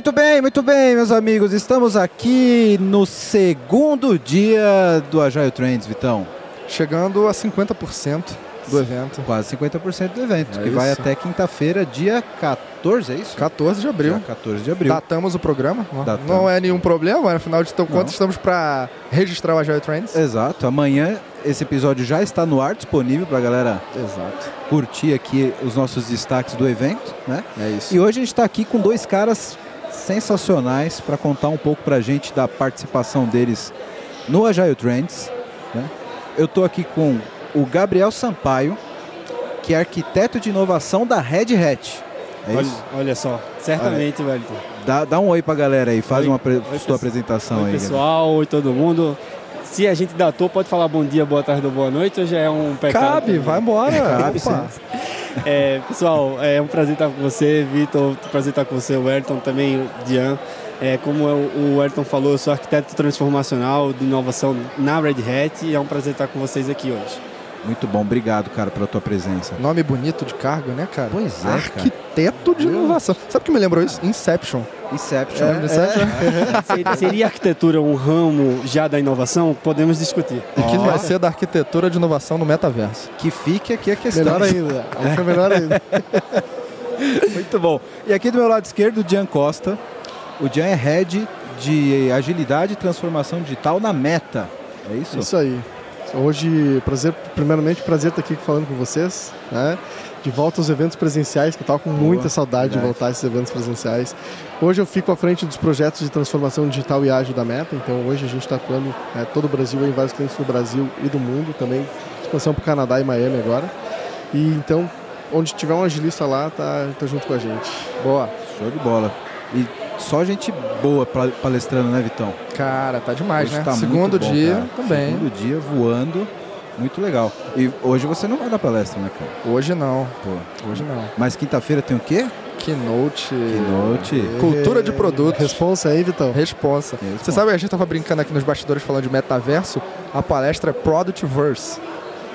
Muito bem, muito bem, meus amigos. Estamos aqui no segundo dia do Agile Trends, Vitão. Chegando a 50% do evento. Quase 50% do evento, É que vai isso. até quinta-feira, dia 14, é isso? 14 de abril. Dia 14 de abril. Datamos o programa. Não- Datamos. Não é nenhum problema, afinal de contas, estamos para registrar o Agile Trends. Exato. Amanhã esse episódio já está no ar, disponível para a galera Exato. curtir aqui os nossos destaques do evento, né? É isso. E hoje a gente está aqui com dois caras sensacionais para contar um pouco para a gente da participação deles no Agile Trends. né? Eu estou aqui com o Gabriel Sampaio, que é arquiteto de inovação da Red Hat. É olha, isso? olha só, certamente, Wellington. Dá, dá um oi para a galera aí, faz Oi. uma apre- Oi, sua apresentação Oi, aí. pessoal, oi todo mundo. Se a gente datou, pode falar bom dia, boa tarde ou boa noite, ou já é um pecado? Cabe, vai embora. Cabe. É, pessoal, é um prazer estar com você, Vitor, prazer estar com você, o Ayrton, também o Dian. É, como o o Ayrton falou, eu sou arquiteto transformacional de inovação na Red Hat e é um prazer estar com vocês aqui hoje. Muito bom, obrigado, cara, pela tua presença. Nome bonito de cargo, né, cara? Pois é, cara. Arquiteto de inovação. Sabe o que me lembrou isso? Inception. Inception. É, Inception? Seria, seria a arquitetura um ramo já da inovação? Podemos discutir. E que vai ser da arquitetura de inovação no metaverso. Que fique aqui a questão. Melhor ainda. Foi melhor ainda. Muito bom. E aqui do meu lado esquerdo, o Dian Costa. O Dian é head de agilidade e transformação digital na Meta. É isso? Isso aí. Hoje, prazer, primeiramente, prazer estar aqui falando com vocês, né? De volta aos eventos presenciais, que eu estava com Boa, muita saudade de verdade. voltar a esses eventos presenciais. Hoje eu fico à frente dos projetos de transformação digital e ágil da Meta, então hoje a gente está atuando né, todo o Brasil, em vários clientes no Brasil e do mundo também, expansão para o Canadá e Miami agora. E então, onde tiver um agilista lá, tá, tá junto com a gente. Boa. Show de bola. E só gente boa pa- palestrando, né, Vitão? Cara, tá demais, Hoje né? tá Segundo bom, dia cara. também. Segundo dia voando. Muito legal. E hoje você não vai dar palestra, né, cara? Hoje não. Pô. Hoje não. Mas quinta-feira tem o quê? Keynote. Keynote. Cultura de produtos. Responsa aí, Vitão. Responsa. Responsa. Você sabe, a gente tava brincando aqui nos bastidores falando de metaverso. A palestra é Productverse.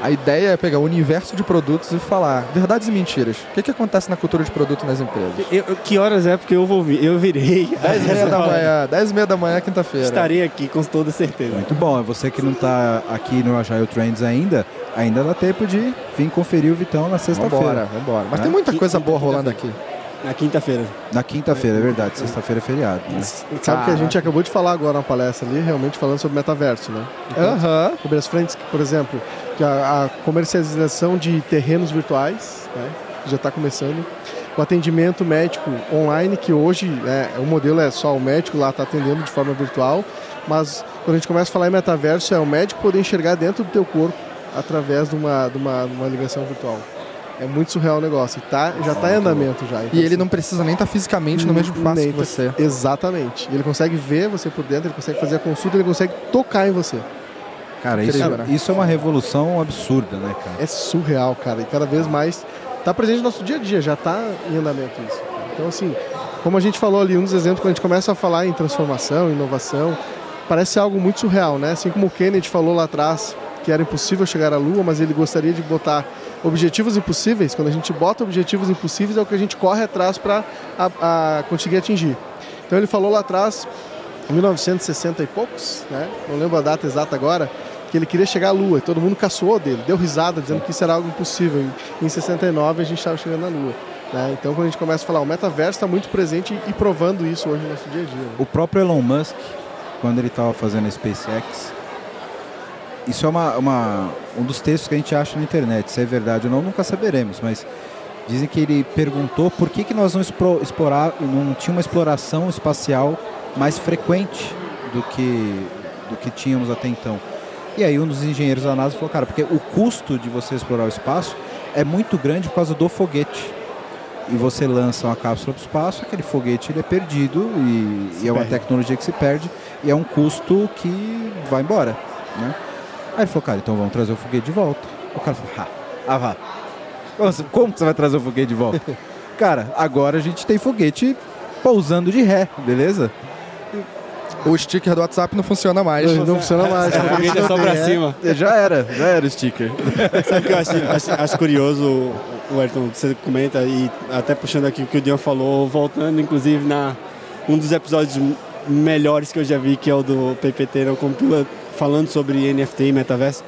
A ideia é pegar o universo de produtos e falar verdades e mentiras. O que, que acontece na cultura de produto nas empresas? Eu- eu- que horas é? Porque eu vou vir. Eu virei. 10 e meia da manhã, 10 e meia da manhã, quinta-feira. Estarei aqui com toda certeza. Muito bom. Você que não está aqui no Agile Trends ainda, ainda dá tempo de vir conferir o Vitão na sexta-feira. vambora. Mas Né? tem muita Que- coisa boa rolando aqui. Na quinta-feira. Na quinta-feira, é verdade. Sexta-feira é feriado. Né? Sabe que a Caraca. gente acabou de falar agora na palestra ali, realmente falando sobre metaverso, né? Então, Aham. sobre as frentes, por exemplo, a, a comercialização de terrenos virtuais, né, já está começando. O atendimento médico online, que hoje né, o modelo é só o médico lá está atendendo de forma virtual, mas quando a gente começa a falar em metaverso, é o médico poder enxergar dentro do teu corpo através de uma, de uma, de uma ligação virtual. É muito surreal o negócio. Tá, já está em andamento já. Então, E ele assim, não precisa nem estar fisicamente no mesmo espaço que tá- você. Exatamente. Ele consegue ver você por dentro, ele consegue fazer a consulta, ele consegue tocar em você. Cara, isso, né? isso é uma revolução absurda, né, cara? É surreal, cara. E cada vez mais está presente no nosso dia a dia, já está em andamento isso. Então, assim, como a gente falou ali, um dos exemplos, quando a gente começa a falar em transformação, inovação, parece algo muito surreal, né? Assim como o Kennedy falou lá atrás que era impossível chegar à Lua, mas ele gostaria de botar objetivos impossíveis. Quando a gente bota objetivos impossíveis, é o que a gente corre atrás para conseguir atingir. Então, ele falou lá atrás, em 1960 e poucos, né? Não lembro a data exata agora, que ele queria chegar à Lua. Todo mundo caçoou dele, deu risada, dizendo que isso era algo impossível. Em, em 69 a gente estava chegando na Lua. né? Então quando a gente começa a falar, o metaverso está muito presente e provando isso hoje no nosso dia a dia. né? O próprio Elon Musk, quando ele estava fazendo a SpaceX, isso é uma, uma- um dos textos que a gente acha na internet. Se é verdade ou não, nunca saberemos, mas dizem que ele perguntou por que, que nós não explorar, não tinha uma exploração espacial mais frequente do que, do que tínhamos até então. E aí um dos engenheiros da NASA falou, cara, porque o custo de você explorar o espaço é muito grande por causa do foguete. E você lança uma cápsula para o espaço, aquele foguete ele é perdido e, e é uma perde. tecnologia que se perde e é um custo que vai embora. Né? Aí ele falou, cara, então vamos trazer o foguete de volta. O cara falou, ah, ah vá. Como você vai trazer o foguete de volta? cara, agora a gente tem foguete pousando de ré, beleza? O sticker do WhatsApp não funciona mais. Não, não funciona mais. É, foguete é só pra cima. Já era, já era o sticker. Sabe o que eu acho, acho, acho curioso, o Ayrton, que você comenta, e até puxando aqui o que o Dion falou, voltando inclusive na, um dos episódios melhores que eu já vi, que é o do PPT, não compila, falando sobre NFT e metaverso,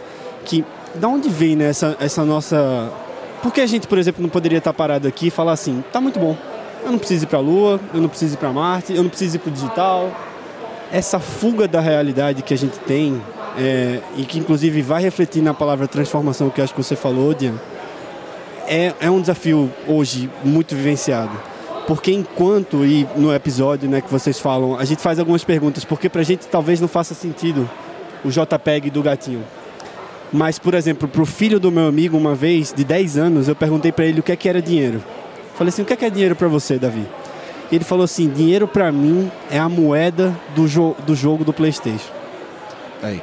que da onde vem né, essa, essa nossa... Por que a gente, por exemplo, não poderia estar parado aqui e falar assim, tá muito bom, eu não preciso ir para a Lua, eu não preciso ir para Marte, eu não preciso ir para o digital. Essa fuga da realidade que a gente tem, é, e que inclusive vai refletir na palavra transformação que acho que você falou, Dian, é, é um desafio hoje muito vivenciado. Porque enquanto, e no episódio né, que vocês falam, a gente faz algumas perguntas, porque pra gente talvez não faça sentido o JPEG do gatinho. Mas, por exemplo, pro filho do meu amigo, uma vez, de 10 anos, eu perguntei para ele o que, é que era dinheiro. Falei assim, o que é, que é dinheiro para você, Davi? E ele falou assim, dinheiro para mim é a moeda do, jo do jogo do Playstation. Aí.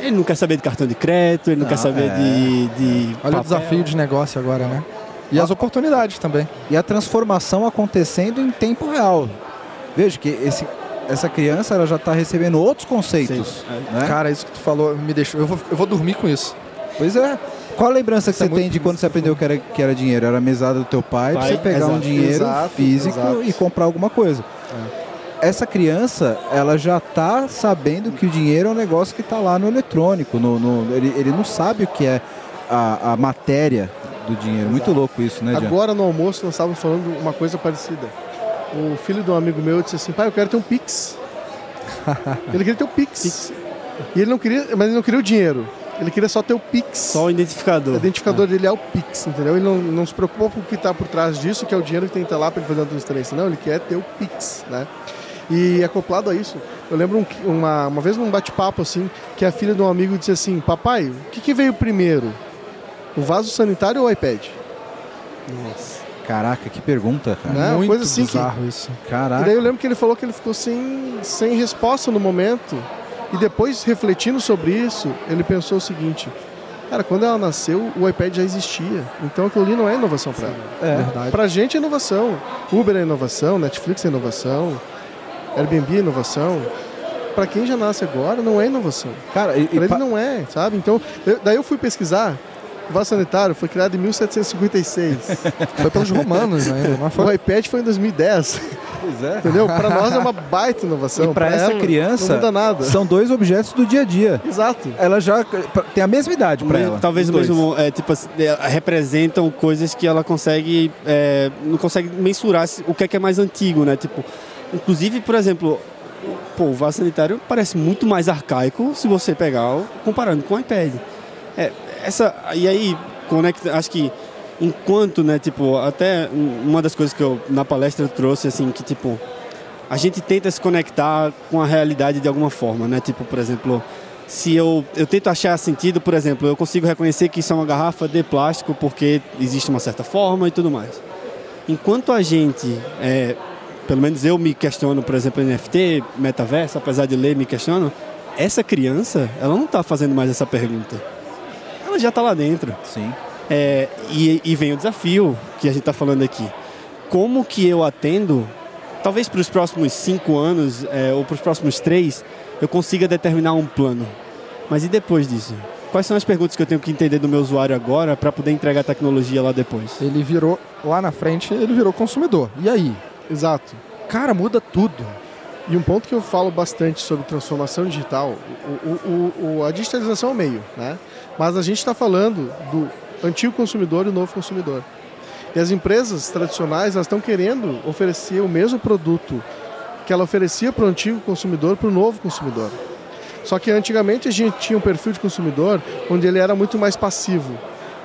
Ele não quer saber de cartão de crédito, ele não, Não, quer saber é. de, de Olha o papel. desafio de negócio agora, né? E as oportunidades também. E a transformação acontecendo em tempo real. Veja que esse, essa criança ela já está recebendo outros conceitos. Né? Cara, isso que tu falou me deixou. Eu vou, eu vou dormir com isso. Pois é. Qual a lembrança que Isso é você tem muito de quando você aprendeu que era, que era dinheiro? Era a mesada do teu pai, pra Pai, você pegar um exato. dinheiro Exato, físico exato. e comprar alguma coisa. Essa criança, ela já está sabendo que o dinheiro é um negócio que está lá no eletrônico. No, no- ele, ele não sabe o que é a, a matéria do dinheiro. Muito louco isso, né, Diana? Agora no almoço nós estávamos falando uma coisa parecida. O filho de um amigo meu disse assim, pai, eu quero ter um Pix. ele queria ter o Pix. E ele não queria, mas ele não queria o dinheiro. Ele queria só ter o Pix. Só o identificador. O identificador dele é o Pix, entendeu? Ele não, não se preocupa com o que está por trás disso, que é o dinheiro que tem que estar lá para ele fazer a transferência. Não, ele quer ter o Pix, né? E acoplado a isso, eu lembro um- uma, uma vez num bate-papo assim, que a filha de um amigo disse assim, papai, o que, que veio primeiro? O vaso sanitário ou o iPad? Nossa. Caraca, que pergunta, cara. Né? Muito coisa assim que- bizarro isso. E Caraca. daí eu lembro que ele falou que ele ficou sem, sem resposta no momento. E depois, refletindo sobre isso, ele pensou o seguinte: Cara, quando ela nasceu, o iPad já existia. Então aquilo ali não é inovação para ela. É. Verdade. Pra gente é inovação. Uber é inovação, Netflix é inovação, Airbnb é inovação. Pra quem já nasce agora, não é inovação. Cara, e, e Pra ele pa- não é, sabe? Então, eu- daí eu fui pesquisar. O vaso sanitário foi criado em 1756. Foi pelos romanos ainda, não o foi? iPad foi em 2010. Pois é. Entendeu? Pra nós é uma baita inovação. E pra essa ela, criança, Não muda nada. São dois objetos do dia a dia. Exato. Ela já tem a mesma idade pra Mas ela. Talvez o mesmo, é, tipo, assim, é, representam coisas que ela consegue, é, não consegue mensurar o que é que é mais antigo, né? Tipo, inclusive, por exemplo, pô, o vaso sanitário parece muito mais arcaico se você pegar o- comparando com o iPad. É, essa, e aí, conecta, acho que enquanto, né, tipo, até um- uma das coisas que eu na palestra trouxe, assim, que tipo, a gente tenta se conectar com a realidade de alguma forma, né? Tipo, por exemplo, se eu, eu tento achar sentido, por exemplo, eu consigo reconhecer que isso é uma garrafa de plástico porque existe uma certa forma e tudo mais. Enquanto a gente, é, pelo menos eu me questiono, por exemplo, NFT, metaverso, apesar de ler, me questiono, essa criança, ela não está fazendo mais essa pergunta. Ela já está lá dentro. Sim. É, e, e vem o desafio que a gente está falando aqui. Como que eu atendo, talvez para os próximos cinco anos é, ou para os próximos três, eu consiga determinar um plano. Mas e depois disso? Quais são as perguntas que eu tenho que entender do meu usuário agora para poder entregar a tecnologia lá depois? Ele virou, lá na frente, ele virou consumidor. E aí? Exato. Cara, muda tudo. E um ponto que eu falo bastante sobre transformação digital, o, o- o- a digitalização é o meio, né? Mas a gente está falando do antigo consumidor e o novo consumidor. E as empresas tradicionais estão querendo oferecer o mesmo produto que ela oferecia para o antigo consumidor para o novo consumidor. Só que antigamente a gente tinha um perfil de consumidor onde ele era muito mais passivo,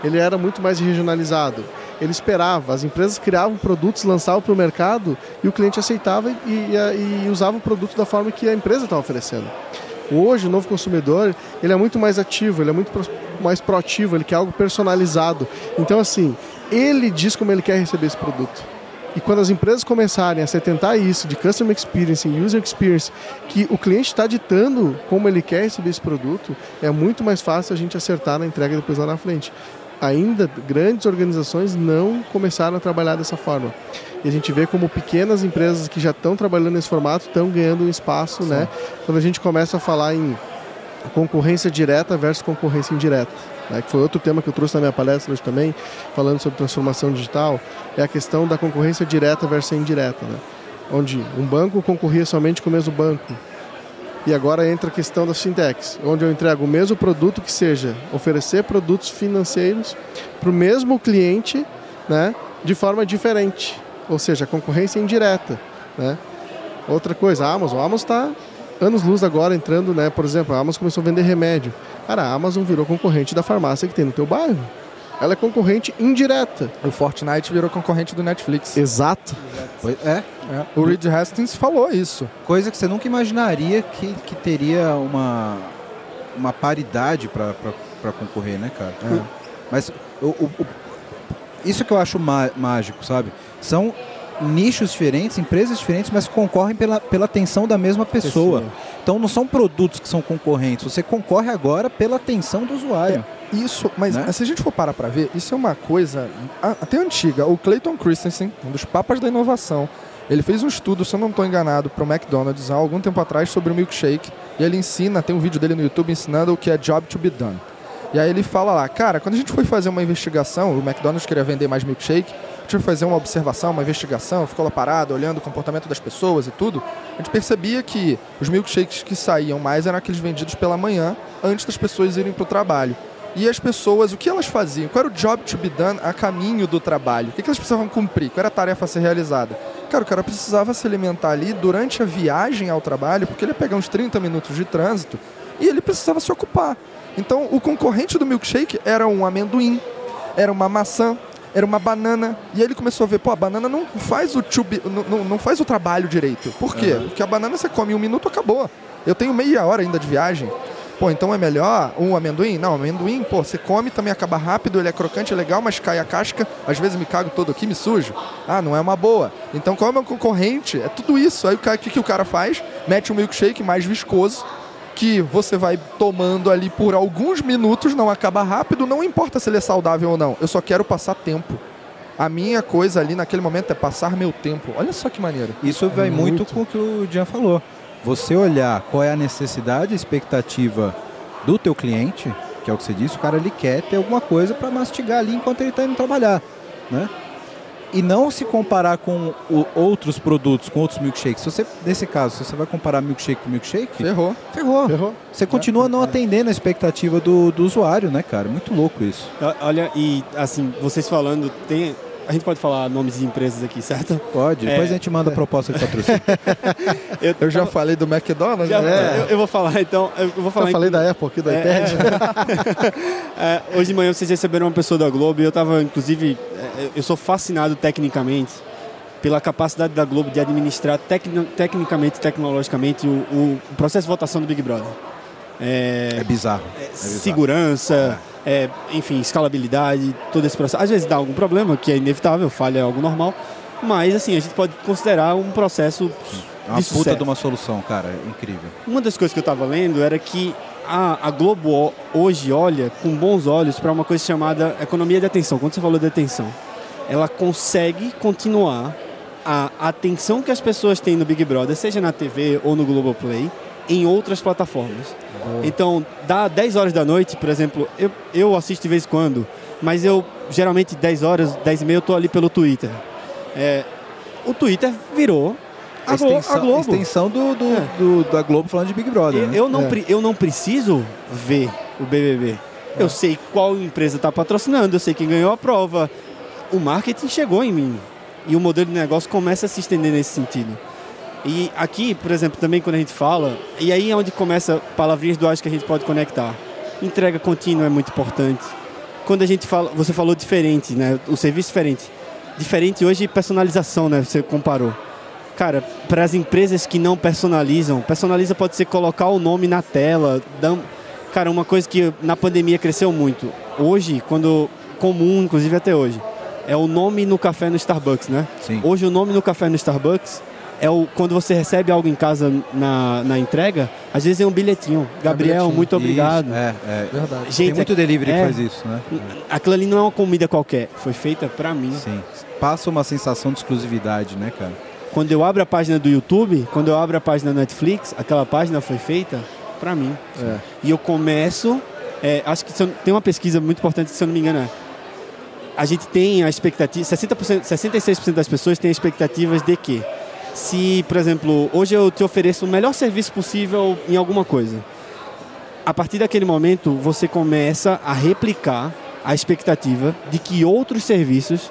ele era muito mais regionalizado. Ele esperava, as empresas criavam produtos, lançavam para o mercado e o cliente aceitava e, e- e usava o produto da forma que a empresa estava oferecendo. Hoje, o novo consumidor, ele é muito mais ativo, ele é muito mais proativo, ele quer algo personalizado. Então, assim, ele diz como ele quer receber esse produto. E quando as empresas começarem a se atentar a isso, de customer experience user experience, que o cliente está ditando como ele quer receber esse produto, é muito mais fácil a gente acertar na entrega depois lá na frente. Ainda grandes organizações não começaram a trabalhar dessa forma. E a gente vê como pequenas empresas que já estão trabalhando nesse formato estão ganhando um espaço, né? Quando a gente começa a falar em concorrência direta versus concorrência indireta, né? que foi outro tema que eu trouxe na minha palestra hoje também, falando sobre transformação digital, é a questão da concorrência direta versus indireta. Né? onde um banco concorria somente com o mesmo banco. E agora entra a questão das fintechs, onde eu entrego o mesmo produto que seja oferecer produtos financeiros para o mesmo cliente, né, de forma diferente, ou seja, concorrência indireta, né? Outra coisa, a Amazon, a Amazon está anos luz agora entrando, né? Por exemplo, a Amazon começou a vender remédio. Cara, a Amazon virou concorrente da farmácia que tem no teu bairro. Ela é concorrente indireta. O Fortnite virou concorrente do Netflix. Exato. É, É. O Reed Hastings falou isso. coisa que você nunca imaginaria que, que teria uma, uma paridade para concorrer, né, cara? É. Mas o, o- o- isso que eu acho má- mágico, sabe? São nichos diferentes, empresas diferentes, mas concorrem pela, pela atenção da mesma pessoa. Então não são produtos que são concorrentes, você concorre agora pela atenção do usuário. Isso, mas Né? se a gente for parar pra ver, isso é uma coisa até antiga. O Clayton Christensen, um dos papas da inovação, ele fez um estudo, se eu não estou enganado, para o McDonald's há algum tempo atrás sobre o milkshake. E ele ensina, tem um vídeo dele no YouTube ensinando o que é job to be done. E aí ele fala lá, cara, quando a gente foi fazer uma investigação, o McDonald's queria vender mais milkshake, foi fazer uma observação, uma investigação, ficou lá parado, olhando o comportamento das pessoas e tudo, a gente percebia que os milkshakes que saíam mais eram aqueles vendidos pela manhã, antes das pessoas irem para o trabalho. E as pessoas, o que elas faziam? Qual era o job to be done a caminho do trabalho? O que elas precisavam cumprir? Qual era a tarefa a ser realizada? Cara, o cara precisava se alimentar ali durante a viagem ao trabalho, porque ele ia pegar uns 30 minutos de trânsito e ele precisava se ocupar. Então, o concorrente do milkshake era um amendoim, era uma maçã, era uma banana. E aí ele começou a ver, pô, a banana não faz o, to be- não, não- não faz o trabalho direito. Por quê? Porque a banana você come em um minuto, acabou. Eu tenho meia hora ainda de viagem. Pô, então é melhor um amendoim? Não, amendoim, pô, você come, também acaba rápido, ele é crocante, é legal, mas cai a casca, às vezes me cago todo aqui, me sujo. Ah, não é uma boa. Então qual é o meu concorrente? É tudo isso. Aí o cara- o que, que o cara faz? Mete um milkshake mais viscoso, que você vai tomando ali por alguns minutos, não acaba rápido, não importa se ele é saudável ou não. Eu só quero passar tempo. A minha coisa ali naquele momento é passar meu tempo. Olha só que maneiro. Isso vai muito, Muito. com o que o Jean falou. Você olhar qual é a necessidade, a expectativa do teu cliente, que é o que você disse, o cara ele quer ter alguma coisa para mastigar ali enquanto ele está indo trabalhar, né? E não se comparar com o- outros produtos, com outros milkshakes. Se você, nesse caso, se você vai comparar milkshake com milkshake, Ferrou. ferrou. Ferrou. Você continua não atendendo a expectativa do, do usuário, né, cara? Muito louco isso. O- Olha, e assim, vocês falando, tem. A gente pode falar nomes de empresas aqui, certo? Pode. É. Depois a gente manda a proposta de patrocínio. Eu já falei do McDonald's, Já- né? eu, eu vou falar então. Eu vou falar Eu em- falei da Apple aqui, da É, iPad. É, hoje de manhã vocês receberam uma pessoa da Globo e eu estava, inclusive, é, eu sou fascinado tecnicamente pela capacidade da Globo de administrar tecno- tecnicamente, tecnologicamente, o, o processo de votação do Big Brother. É, É bizarro. é, bizarro. segurança, é, enfim, escalabilidade, todo esse processo. Às vezes dá algum problema, que é inevitável, falha é algo normal, mas assim, a gente pode considerar um processo É uma de puta de uma solução, cara. É incrível. Uma das coisas que eu estava lendo era que a, a Globo hoje olha com bons olhos para uma coisa chamada economia de atenção. Quando você falou de atenção, ela consegue continuar a atenção que as pessoas têm no Big Brother, seja na TV ou no Globoplay, em outras plataformas. Então, dá 10 horas da noite, por exemplo, eu, eu assisto de vez em quando, mas eu geralmente 10 horas, 10 e meia eu tô ali pelo Twitter. É, o Twitter virou a, Glo- a extensão, Globo. extensão do, do- É. do- da Globo falando de Big Brother. Eu, né? eu não, É. eu não preciso ver o BBB. Eu sei qual empresa está patrocinando, eu sei quem ganhou a prova. O marketing chegou em mim. E o modelo de negócio começa a se estender nesse sentido. E aqui, por exemplo, também quando a gente fala, e aí é onde começa palavrinhas duais que a gente pode conectar. Entrega contínua é muito importante. Quando a gente fala, você falou diferente, né? O serviço diferente. Diferente hoje personalização, né? Você comparou. Cara, para as empresas que não personalizam, personaliza pode ser colocar o nome na tela. dam- Cara, uma coisa que na pandemia cresceu muito. Hoje, quando comum, inclusive até hoje, é o nome no café no Starbucks, né? Sim. Hoje o nome no café no Starbucks é o quando você recebe algo em casa na, na entrega, às vezes é um bilhetinho. Gabriel, bilhetinho. muito obrigado. Isso, é, é. Verdade. Tem Gente, muito delivery é- que faz isso, né? aquilo ali não é uma comida qualquer, foi feita pra mim. Sim. Passa uma sensação de exclusividade, né, cara? Quando eu abro a página do YouTube, quando eu abro a página da Netflix, aquela página foi feita pra mim. É. E eu começo, é, acho que tem uma pesquisa muito importante, se eu não me engano, é, a gente tem a expectativa, 60%, 66% das pessoas têm expectativas de que se, por exemplo, hoje eu te ofereço o melhor serviço possível em alguma coisa. A partir daquele momento, você começa a replicar a expectativa de que outros serviços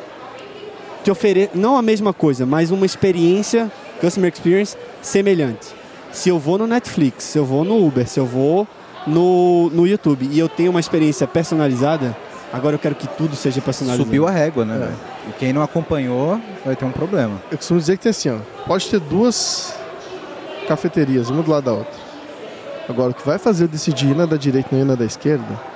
te ofereçam, não a mesma coisa, mas uma experiência, customer experience, semelhante. Se eu vou no Netflix, se eu vou no Uber, se eu vou no, no YouTube e eu tenho uma experiência personalizada, agora eu quero que tudo seja personalizado. Subiu a régua, né? velho? E quem não acompanhou vai ter um problema. Eu costumo dizer que tem assim, ó, pode ter duas cafeterias, uma do lado da outra. Agora, o que vai fazer eu decidir ir na da direita e na da esquerda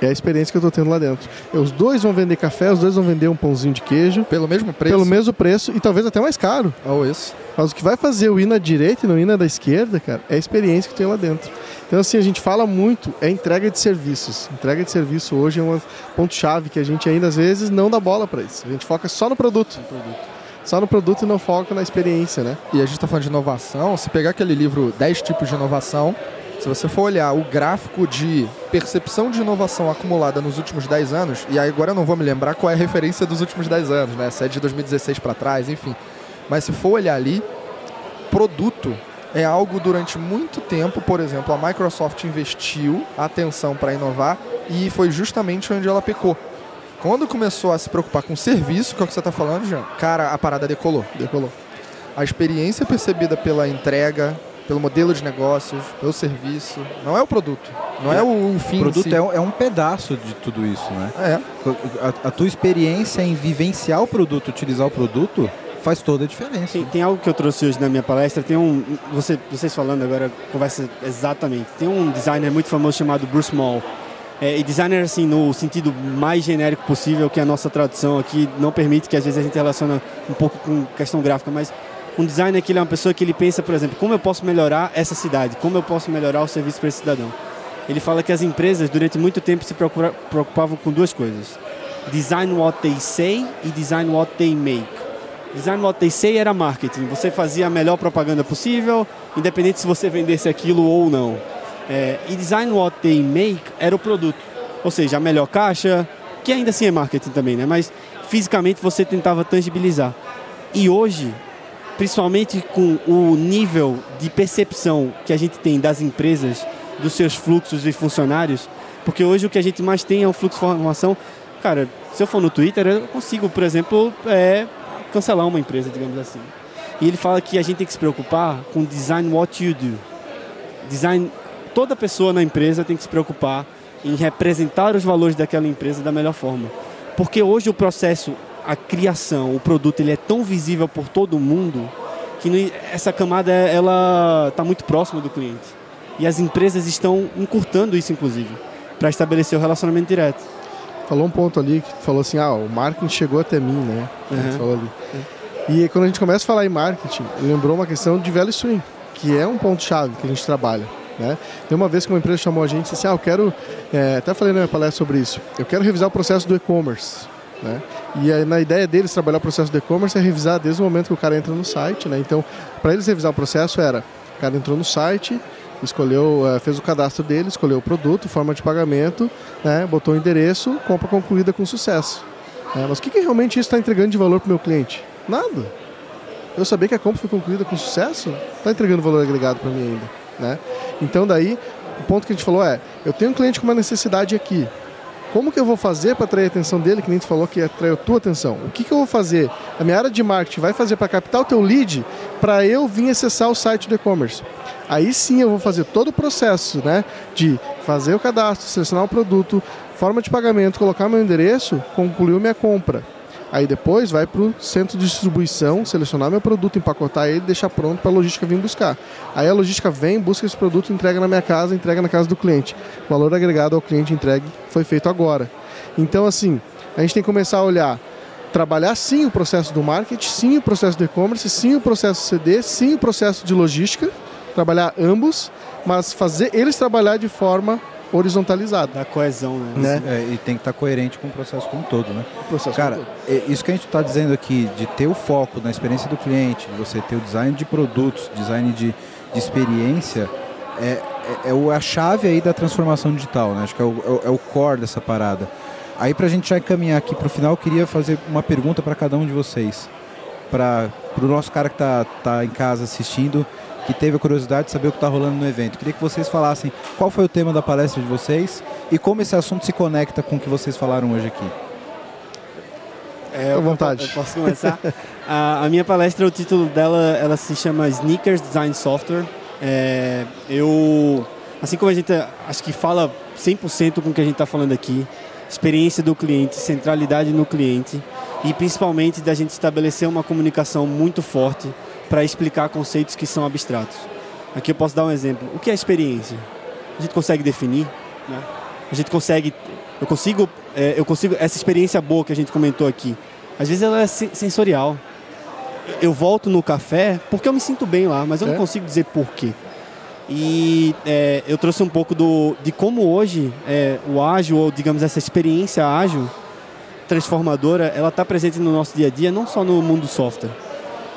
é a experiência que eu tô tendo lá dentro. Os dois vão vender café, os dois vão vender um pãozinho de queijo, Pelo mesmo preço. pelo mesmo preço e talvez até mais caro. Ou isso. Mas o que vai fazer eu ir na direita e não ir na da esquerda, cara, é a experiência que tem lá dentro. Então, assim, a gente fala muito, é entrega de serviços. Entrega de serviço hoje é um ponto-chave que a gente ainda, às vezes, não dá bola para isso. A gente foca só no produto. Só no produto e não foca na experiência, né? E a gente está falando de inovação. Se pegar aquele livro 10 tipos de inovação, se você for olhar o gráfico de percepção de inovação acumulada nos últimos 10 anos, e agora eu não vou me lembrar qual é a referência dos últimos 10 anos, né? Se é de 2016 para trás, enfim. Mas se for olhar ali, produto é algo durante muito tempo, por exemplo, a Microsoft investiu atenção para inovar e foi justamente onde ela pecou. Quando começou a se preocupar com serviço, que é o que você está falando, Jean, cara, a parada decolou. Decolou. A experiência percebida pela entrega, pelo modelo de negócios, pelo serviço, não é o produto, não é, o, o fim O produto si. é um, é um pedaço de tudo isso, né? É, A, a tua experiência em vivenciar o produto, utilizar o produto, faz toda a diferença. Tem, tem algo que eu trouxe hoje na minha palestra, tem um. Você, vocês falando agora, conversa exatamente. Tem um designer muito famoso chamado Bruce Mall. É, e designer, assim, no sentido mais genérico possível, que a nossa tradução aqui não permite, que às vezes a gente relaciona um pouco com questão gráfica, mas um designer que ele é uma pessoa que ele pensa, por exemplo, como eu posso melhorar essa cidade, como eu posso melhorar o serviço para esse cidadão. Ele fala que as empresas, durante muito tempo, se preocupavam com duas coisas: design what they say e design what they make. Design what they say era marketing. Você fazia a melhor propaganda possível, independente se você vendesse aquilo ou não. É, e design what they make era o produto. Ou seja, a melhor caixa, que ainda assim é marketing também, né? Mas fisicamente você tentava tangibilizar. E hoje, principalmente com o nível de percepção que a gente tem das empresas, dos seus fluxos de funcionários, porque hoje o que a gente mais tem é um fluxo de informação. Cara, se eu for no Twitter, eu consigo, por exemplo, é, cancelar uma empresa, digamos assim. E ele fala que a gente tem que se preocupar com design what you do. Design, toda pessoa na empresa tem que se preocupar em representar os valores daquela empresa da melhor forma. Porque hoje o processo, a criação, o produto, ele é tão visível por todo mundo que essa camada ela está muito próxima do cliente. E as empresas estão encurtando isso, inclusive, para estabelecer o relacionamento direto. Falou um ponto ali que falou assim: ah, o marketing chegou até mim, né? A gente Uhum. falou ali. E quando a gente começa a falar em marketing, lembrou uma questão de value stream, que é um ponto-chave que a gente trabalha. Né? Tem uma vez que uma empresa chamou a gente e disse assim: ah, eu quero. é, até falei na minha palestra sobre isso. Eu quero revisar o processo do e-commerce. Né? E aí, na ideia deles trabalhar o processo do e-commerce é revisar desde o momento que o cara entra no site. Né? Então, para eles revisar o processo era: o cara entrou no site, escolheu, eh, fez o cadastro dele, escolheu o produto, forma de pagamento, né? botou o endereço, compra concluída com sucesso. É, mas o que, que realmente isso está entregando de valor para o meu cliente? Nada. Eu saber que a compra foi concluída com sucesso, está entregando valor agregado para mim ainda. Né? Então daí, o ponto que a gente falou é, eu tenho um cliente com uma necessidade aqui. Como que eu vou fazer para atrair a atenção dele, que nem tu falou que atraiu a tua atenção? O que, que eu vou fazer? A minha área de marketing vai fazer para captar o teu lead para eu vir acessar o site do e-commerce. Aí sim eu vou fazer todo o processo né, de fazer o cadastro, selecionar o produto, forma de pagamento, colocar meu endereço, concluiu minha compra. Aí depois vai para o centro de distribuição, selecionar meu produto, empacotar ele deixar pronto para a logística vir buscar. Aí a logística vem, busca esse produto, entrega na minha casa, entrega na casa do cliente. O valor agregado ao cliente entregue foi feito agora. Então, assim, a gente tem que começar a olhar, trabalhar sim o processo do marketing, sim o processo do e-commerce, sim o processo CD, sim o processo de logística, trabalhar ambos, mas fazer eles trabalhar de forma horizontalizada. Da coesão, né? Né? É, e tem que estar coerente com o processo como um todo, né? O processo Cara, todo. é isso que a gente está dizendo aqui, de ter o foco na experiência do cliente, de você ter o design de produtos, design de, de experiência, é, é, é o- a chave aí da transformação digital, né? Acho que é o, é o- é o core dessa parada. Aí, para a gente já encaminhar aqui para o final, eu queria fazer uma pergunta para cada um de vocês, para para o nosso cara que está tá em casa assistindo, que teve a curiosidade de saber o que está rolando no evento. Queria que vocês falassem qual foi o tema da palestra de vocês e como esse assunto se conecta com o que vocês falaram hoje aqui. É, à vontade. Eu, posso começar? a, a, minha palestra, o título dela, ela se chama Sneakers Design Software. É, eu, assim como a gente acho que fala 100% com o que a gente está falando aqui, experiência do cliente, centralidade no cliente e principalmente da gente estabelecer uma comunicação muito forte para explicar conceitos que são abstratos. Aqui eu posso dar um exemplo. O que é experiência? A gente consegue definir, né? A gente consegue, eu consigo, é, eu consigo essa experiência boa que a gente comentou aqui. Às vezes ela é sensorial. Eu volto no café porque eu me sinto bem lá, mas eu é? não consigo dizer por quê. E é, eu trouxe um pouco do, de como hoje é, o ágil, ou digamos essa experiência ágil, transformadora, ela está presente no nosso dia a dia, não só no mundo software.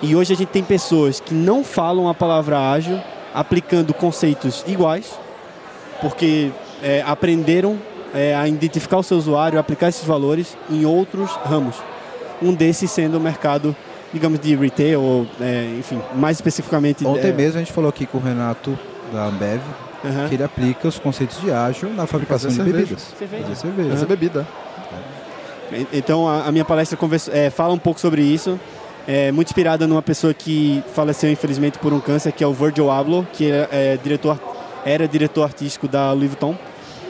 E hoje a gente tem pessoas que não falam a palavra ágil, aplicando conceitos iguais, porque é, aprenderam é, a identificar o seu usuário, aplicar esses valores em outros ramos. Um desses sendo o mercado, digamos, de retail, ou, é, enfim, mais especificamente... Ontem é, mesmo a gente falou aqui com o Renato da Ambev, uhum. que ele aplica os conceitos de ágil na fabricação de cerveja. bebidas. Cerveja. Fazer cerveja. Fazer bebida. Então a, a minha palestra conversa, é, fala um pouco sobre isso. É muito inspirada numa pessoa que faleceu infelizmente por um câncer, que é o Virgil Abloh, que é, é diretor, era diretor artístico da Louis Vuitton.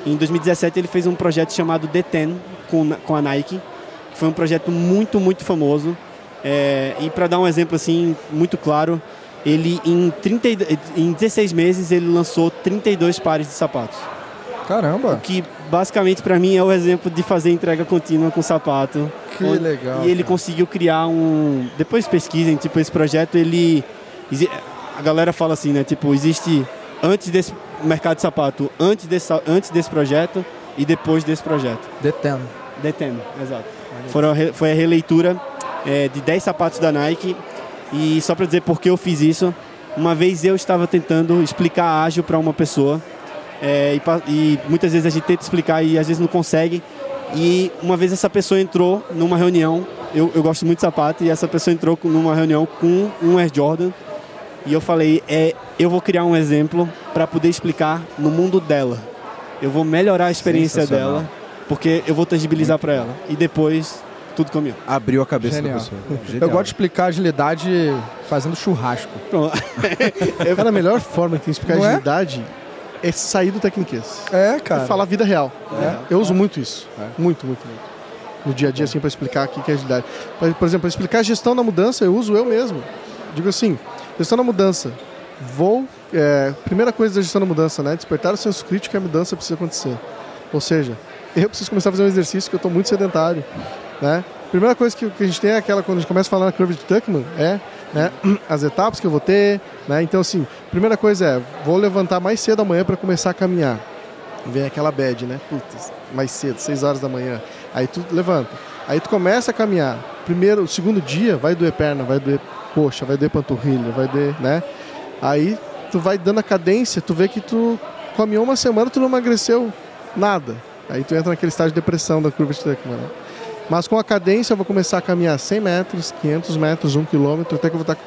Em 2017 ele fez um projeto chamado The Ten com, com a Nike, que foi um projeto muito, muito famoso. É, e para dar um exemplo assim muito claro, ele em, 30, em 16 meses ele lançou 32 pares de sapatos. Caramba! O que basicamente para mim é o exemplo de fazer entrega contínua com sapato. Que onde, legal. E ele cara. conseguiu criar um. Depois pesquisem, tipo, esse projeto ele. A galera fala assim, né? Tipo, existe antes desse mercado de sapato, antes desse, antes desse projeto e depois desse projeto. Detem. Detem, exato. Foram, foi a releitura é, de 10 sapatos da Nike. E só para dizer por que eu fiz isso, uma vez eu estava tentando explicar ágil para uma pessoa é, e, e, muitas vezes a gente tenta explicar e às vezes não consegue. E uma vez essa pessoa entrou numa reunião, eu, eu gosto muito de sapato, e essa pessoa entrou numa reunião com um Air Jordan. E eu falei, é, eu vou criar um exemplo para poder explicar no mundo dela. Eu vou melhorar a experiência dela, porque eu vou tangibilizar para ela. E depois tudo comigo. Abriu a cabeça Genial. da pessoa. Genial. Eu gosto de explicar agilidade fazendo churrasco. Pronto. Cara, a melhor forma de explicar Não é? agilidade é? É sair do Techniquez. É, cara. É falar vida real. É. Eu uso muito isso. É. Muito, muito, muito. No dia a dia, assim, para explicar o que é agilidade. Por exemplo, para explicar a gestão da mudança, eu uso eu mesmo. Digo assim, gestão da mudança. Vou. É, primeira coisa da gestão da mudança, né? Despertar o senso crítico que a mudança precisa acontecer. Ou seja, eu preciso começar a fazer um exercício que eu estou muito sedentário. Né? Primeira coisa que, que a gente tem é aquela, quando a gente começa a falar na curva de Tuckman, é né, as etapas que eu vou ter. Né? Então, assim, primeira coisa é, vou levantar mais cedo amanhã para começar a caminhar. Vem aquela bad, né? Putz, mais cedo, 6 horas da manhã. Aí tu levanta. Aí tu começa a caminhar. Primeiro, segundo dia vai doer perna, vai doer coxa, vai doer panturrilha, vai doer, né? Aí tu vai dando a cadência, tu vê que tu caminhou uma semana, tu não emagreceu nada. Aí tu entra naquele estágio de depressão da curva de Tuckman, né? Mas com a cadência eu vou começar a caminhar 100 metros, 500 metros, 1 quilômetro, até que eu vou estar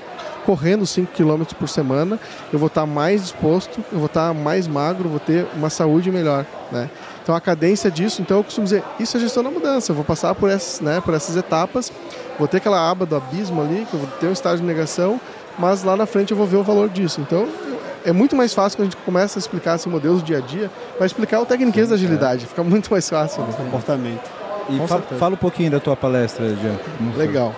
correndo 5 quilômetros por semana, eu vou estar mais disposto, eu vou estar mais magro, vou ter uma saúde melhor, né? Então a cadência disso, então eu costumo dizer, isso é gestão da mudança, eu vou passar por essas, né, por essas etapas, vou ter aquela aba do abismo ali, que eu vou ter um estágio de negação, mas lá na frente eu vou ver o valor disso. Então é muito mais fácil quando a gente começa a explicar esse modelo do dia a dia, vai explicar o técnico da agilidade, é. fica muito mais fácil. Né? Comportamento. E fala, fala, um pouquinho da tua palestra, Jean. Legal.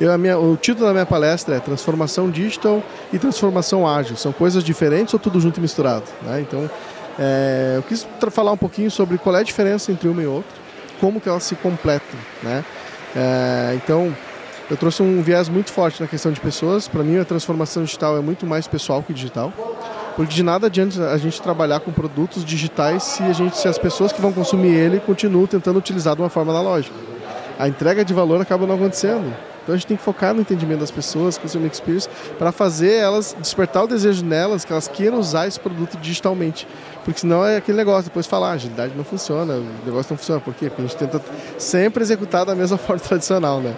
Eu, a minha, o título da minha palestra é Transformação Digital e Transformação Ágil. São coisas diferentes ou tudo junto e misturado? Né? Então, é, eu quis falar um pouquinho sobre qual é a diferença entre uma e outra, como que elas se completam. Né? É, então, eu trouxe um viés muito forte na questão de pessoas. Para mim, a transformação digital é muito mais pessoal que digital. Porque de nada adianta a gente trabalhar com produtos digitais se, a gente, se as pessoas que vão consumir ele continuam tentando utilizar de uma forma analógica. A entrega de valor acaba não acontecendo. Então a gente tem que focar no entendimento das pessoas, consumer experience, para fazer elas despertar o desejo nelas que elas queiram usar esse produto digitalmente. Porque senão é aquele negócio, depois falar, ah, agilidade não funciona, o negócio não funciona. Por quê? Porque a gente tenta sempre executar da mesma forma tradicional, né?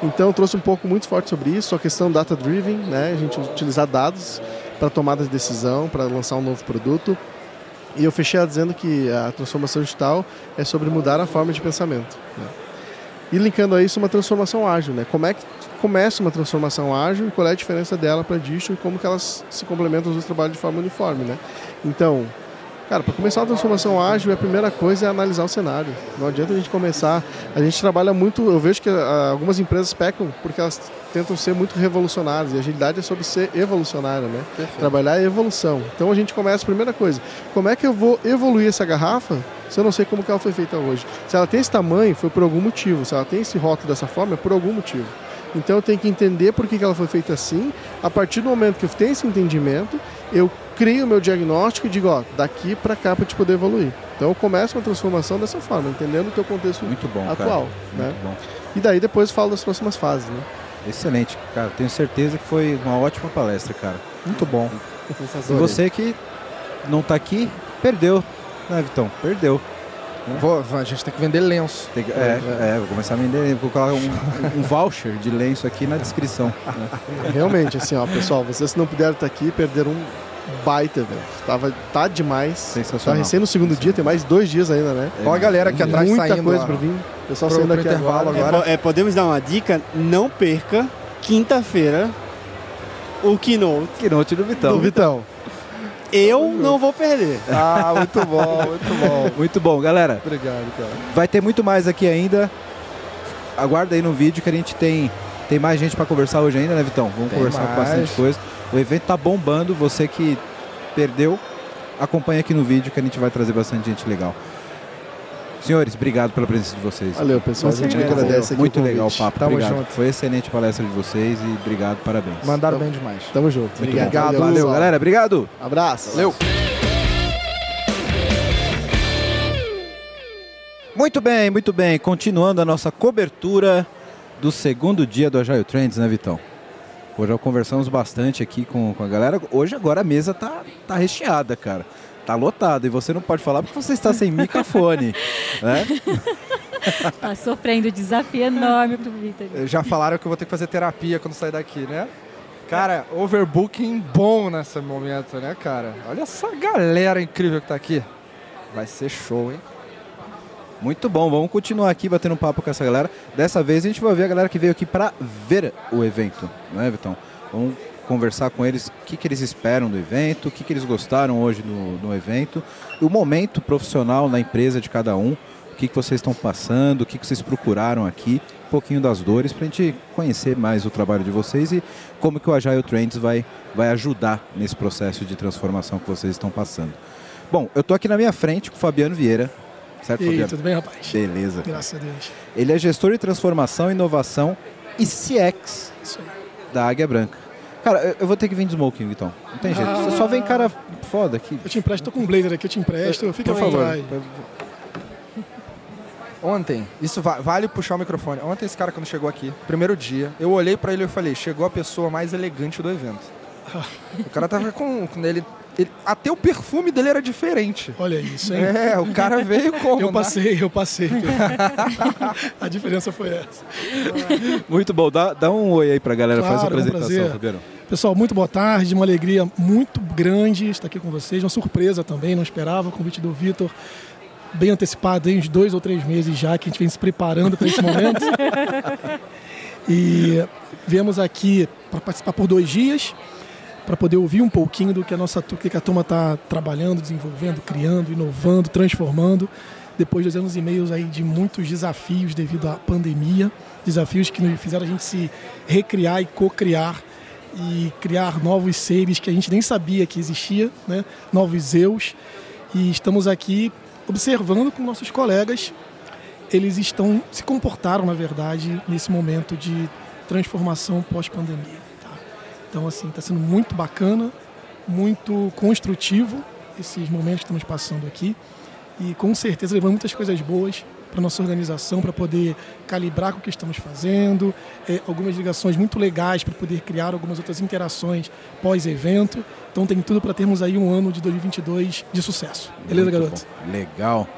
Então, trouxe um pouco muito forte sobre isso, a questão data-driven, né? a gente utilizar dados para tomada de decisão, para lançar um novo produto. E eu fechei dizendo que a transformação digital é sobre mudar a forma de pensamento. Né? E linkando a isso uma transformação ágil, né? Como é que começa uma transformação ágil qual é a diferença dela para a digital e como que elas se complementam os trabalhos de forma uniforme, né? Então, Cara, para começar uma transformação ágil, a primeira coisa é analisar o cenário. Não adianta a gente começar. A gente trabalha muito. Eu vejo que ah, algumas empresas pecam porque elas tentam ser muito revolucionárias. E a agilidade é sobre ser evolucionária, né? Perfeito. Trabalhar é evolução. Então a gente começa, primeira coisa, como é que eu vou evoluir essa garrafa se eu não sei como que ela foi feita hoje? Se ela tem esse tamanho, foi por algum motivo. Se ela tem esse rótulo dessa forma, é por algum motivo. Então eu tenho que entender por que ela foi feita assim. A partir do momento que eu tenho esse entendimento, eu crio o meu diagnóstico e digo, ó, daqui para cá para te poder evoluir. Então eu começo uma transformação dessa forma, entendendo o teu contexto Muito bom, atual. Cara. Né? Muito bom. E daí depois falo das próximas fases, né? Excelente, cara. Tenho certeza que foi uma ótima palestra, cara. Muito bom. E você que não está aqui, perdeu, né, Vitão? Perdeu. Vou, a gente tem que vender lenço. Que, é, é, vou começar a vender, vou colocar um, um voucher de lenço aqui na descrição. Né? Realmente, assim, ó, pessoal, vocês não puderam estar aqui, perderam um baita, velho. Tava, tá demais. Sensacional. Tá recém no segundo dia, tem mais dois dias ainda, né? É, Olha a galera aqui atrás Muita saindo. coisa vir. O pessoal pro, saindo pro aqui intervalo agora. agora. É, podemos dar uma dica? Não perca quinta-feira o keynote. Keynote do Vitão. Do Vitão. Eu não vou perder. Ah, muito bom, muito bom. muito bom, galera. Obrigado, cara. Vai ter muito mais aqui ainda. Aguarda aí no vídeo que a gente tem, tem mais gente para conversar hoje ainda, né, Vitão? Vamos tem conversar mais. com bastante coisa. O evento tá bombando. Você que perdeu, acompanha aqui no vídeo que a gente vai trazer bastante gente legal. Senhores, obrigado pela presença de vocês. Valeu, pessoal. Você a gente agradece aqui Muito legal o papo. Tamo obrigado. junto. Foi excelente a palestra de vocês e obrigado, parabéns. Mandaram bem demais. Tamo junto. Muito obrigado. Valeu, Valeu galera. Obrigado. Abraço. Valeu. Muito bem, muito bem. Continuando a nossa cobertura do segundo dia do Agile Trends, né, Vitão? Hoje já conversamos bastante aqui com, com a galera. Hoje agora a mesa tá, tá recheada, cara. Tá lotada. E você não pode falar porque você está sem microfone. né? Tá sofrendo desafio enorme pro Vitor. Já falaram que eu vou ter que fazer terapia quando sair daqui, né? Cara, overbooking bom nesse momento, né, cara? Olha essa galera incrível que tá aqui. Vai ser show, hein? Muito bom, vamos continuar aqui batendo um papo com essa galera. Dessa vez a gente vai ver a galera que veio aqui para ver o evento, não é, Vitão? Vamos conversar com eles o que, que eles esperam do evento, o que, que eles gostaram hoje no, no evento, o momento profissional na empresa de cada um, o que, que vocês estão passando, o que, que vocês procuraram aqui, um pouquinho das dores, para a gente conhecer mais o trabalho de vocês e como que o Agile Trends vai, vai ajudar nesse processo de transformação que vocês estão passando. Bom, eu estou aqui na minha frente com o Fabiano Vieira, Certo, e aí, Fabiano? tudo bem, rapaz? Beleza. Graças a Deus. Ele é gestor de transformação, inovação e CX Isso aí. da Águia Branca. Cara, eu, eu vou ter que vir de smoking, Vitão. Não tem jeito. Você só vem cara foda aqui. Eu te empresto, tô com um blazer aqui, eu te empresto. Fica Por favor. Ontem, isso va- vale puxar o microfone. Ontem esse cara quando chegou aqui, primeiro dia, eu olhei pra ele e eu falei, chegou a pessoa mais elegante do evento. o cara tava com, com ele, ele- até o perfume dele era diferente. Olha isso, hein? É, o cara veio como? Eu né? passei, eu passei. a diferença foi essa. Muito bom. Dá, dá um oi aí pra galera. Faz a Claro, é um apresentação, prazer. Fabiano. Pessoal, muito boa tarde, uma alegria muito grande estar aqui com vocês, uma surpresa também, não esperava o convite do Vitor, bem antecipado, aí, uns dois ou três meses já, que a gente vem se preparando para esse momento. e viemos aqui para participar por dois dias, para poder ouvir um pouquinho do que a nossa que a turma está trabalhando, desenvolvendo, criando, inovando, transformando. Depois de dois anos e meio aí de muitos desafios devido à pandemia, desafios que nos fizeram a gente se recriar e co-criar e criar novos seres que a gente nem sabia que existia, né? novos eus. E estamos aqui observando com nossos colegas, eles estão se comportaram, na verdade, nesse momento de transformação pós-pandemia. Então, assim, está sendo muito bacana, muito construtivo esses momentos que estamos passando aqui. E com certeza levando muitas coisas boas para nossa organização, para poder calibrar com o que estamos fazendo, eh, algumas ligações muito legais para poder criar algumas outras interações pós-evento. Então tem tudo para termos aí um ano de 2022 de sucesso. Beleza, Muito garoto? bom. Legal.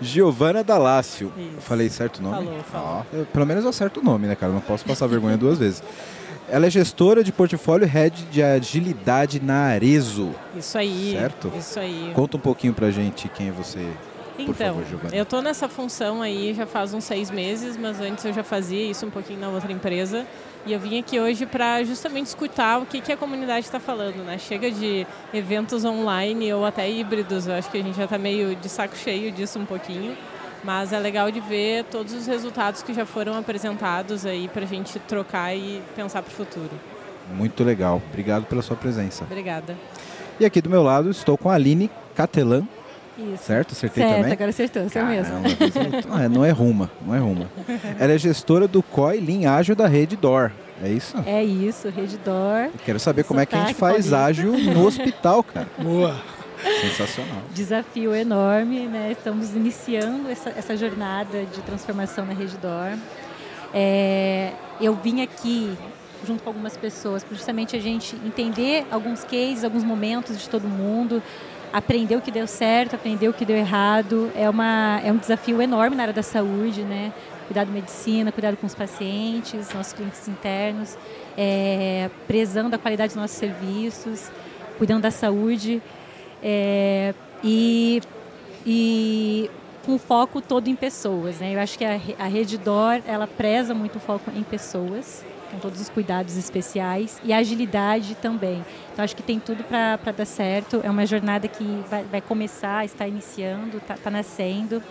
Giovana Dalácio. Falei certo o nome? Falou, falou. Eu- pelo menos eu acerto o nome, né, cara? Não posso passar vergonha duas vezes. Ela é gestora de portfólio head de agilidade na Arezo. Isso aí. Certo? Isso aí. Conta um pouquinho pra gente quem é você. Então, favor, eu tô nessa função aí já faz uns seis meses, mas antes eu já fazia isso um pouquinho na outra empresa. E eu vim aqui hoje para justamente escutar o que, que a comunidade está falando, né? Chega de eventos online ou até híbridos, eu acho que a gente já está meio de saco cheio disso um pouquinho. Mas é legal de ver todos os resultados que já foram apresentados aí para a gente trocar e pensar para o futuro. Muito legal. Obrigado pela sua presença. Obrigada. E aqui do meu lado estou com a Aline Catelan, Isso. certo? Acertei Certo, também? agora acertou, seu mesmo. Caramba, não é, não é Ruma, não é Ruma. Ela é gestora do COI Lean Ágil da rede DOR. É isso? É isso, Redditor. Eu quero saber como é que a gente faz paulista. ágil no hospital, cara. Boa. Sensacional. Desafio enorme, né? Estamos iniciando essa, essa jornada de transformação na Redditor. É, eu vim aqui junto com algumas pessoas para justamente a gente entender alguns cases, alguns momentos de todo mundo, aprender o que deu certo, aprender o que deu errado. É, uma, é um desafio enorme na área da saúde, né? Cuidado medicina, cuidado com os pacientes, nossos clientes internos, é, prezando a qualidade dos nossos serviços, cuidando da saúde. É, e, e com foco todo em pessoas. Né? Eu acho que a, a Rede DOR, ela preza muito o foco em pessoas, com todos os cuidados especiais, e agilidade também. Então, acho que tem tudo para dar certo. É uma jornada que vai, vai começar, está iniciando, está tá nascendo.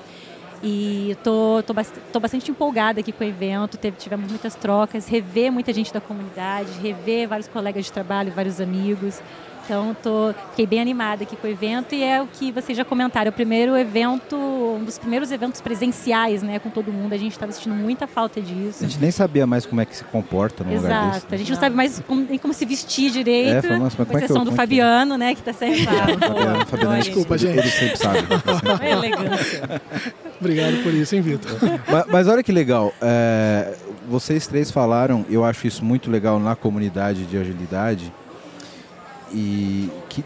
E estou tô, tô bastante empolgada aqui com o evento. Teve, tivemos muitas trocas, rever muita gente da comunidade, rever vários colegas de trabalho, vários amigos. Então, tô, fiquei bem animada aqui com o evento e é o que vocês já comentaram. É o primeiro evento, um dos primeiros eventos presenciais, né, com todo mundo. A gente estava sentindo muita falta disso. A gente nem sabia mais como é que se comporta num lugar Exato. desse. A gente não sabe mais como, nem como se vestir direito. É, foi, nossa, mas com como é que eu- exceção do Fabiano, né, que está sempre lá. Fabiano, Fabiano, Desculpa, gente. ele sempre sabe. É elegância. Obrigado por isso, hein, Vitor? mas, mas olha que legal, é, vocês três falaram, eu acho isso muito legal na comunidade de agilidade, e que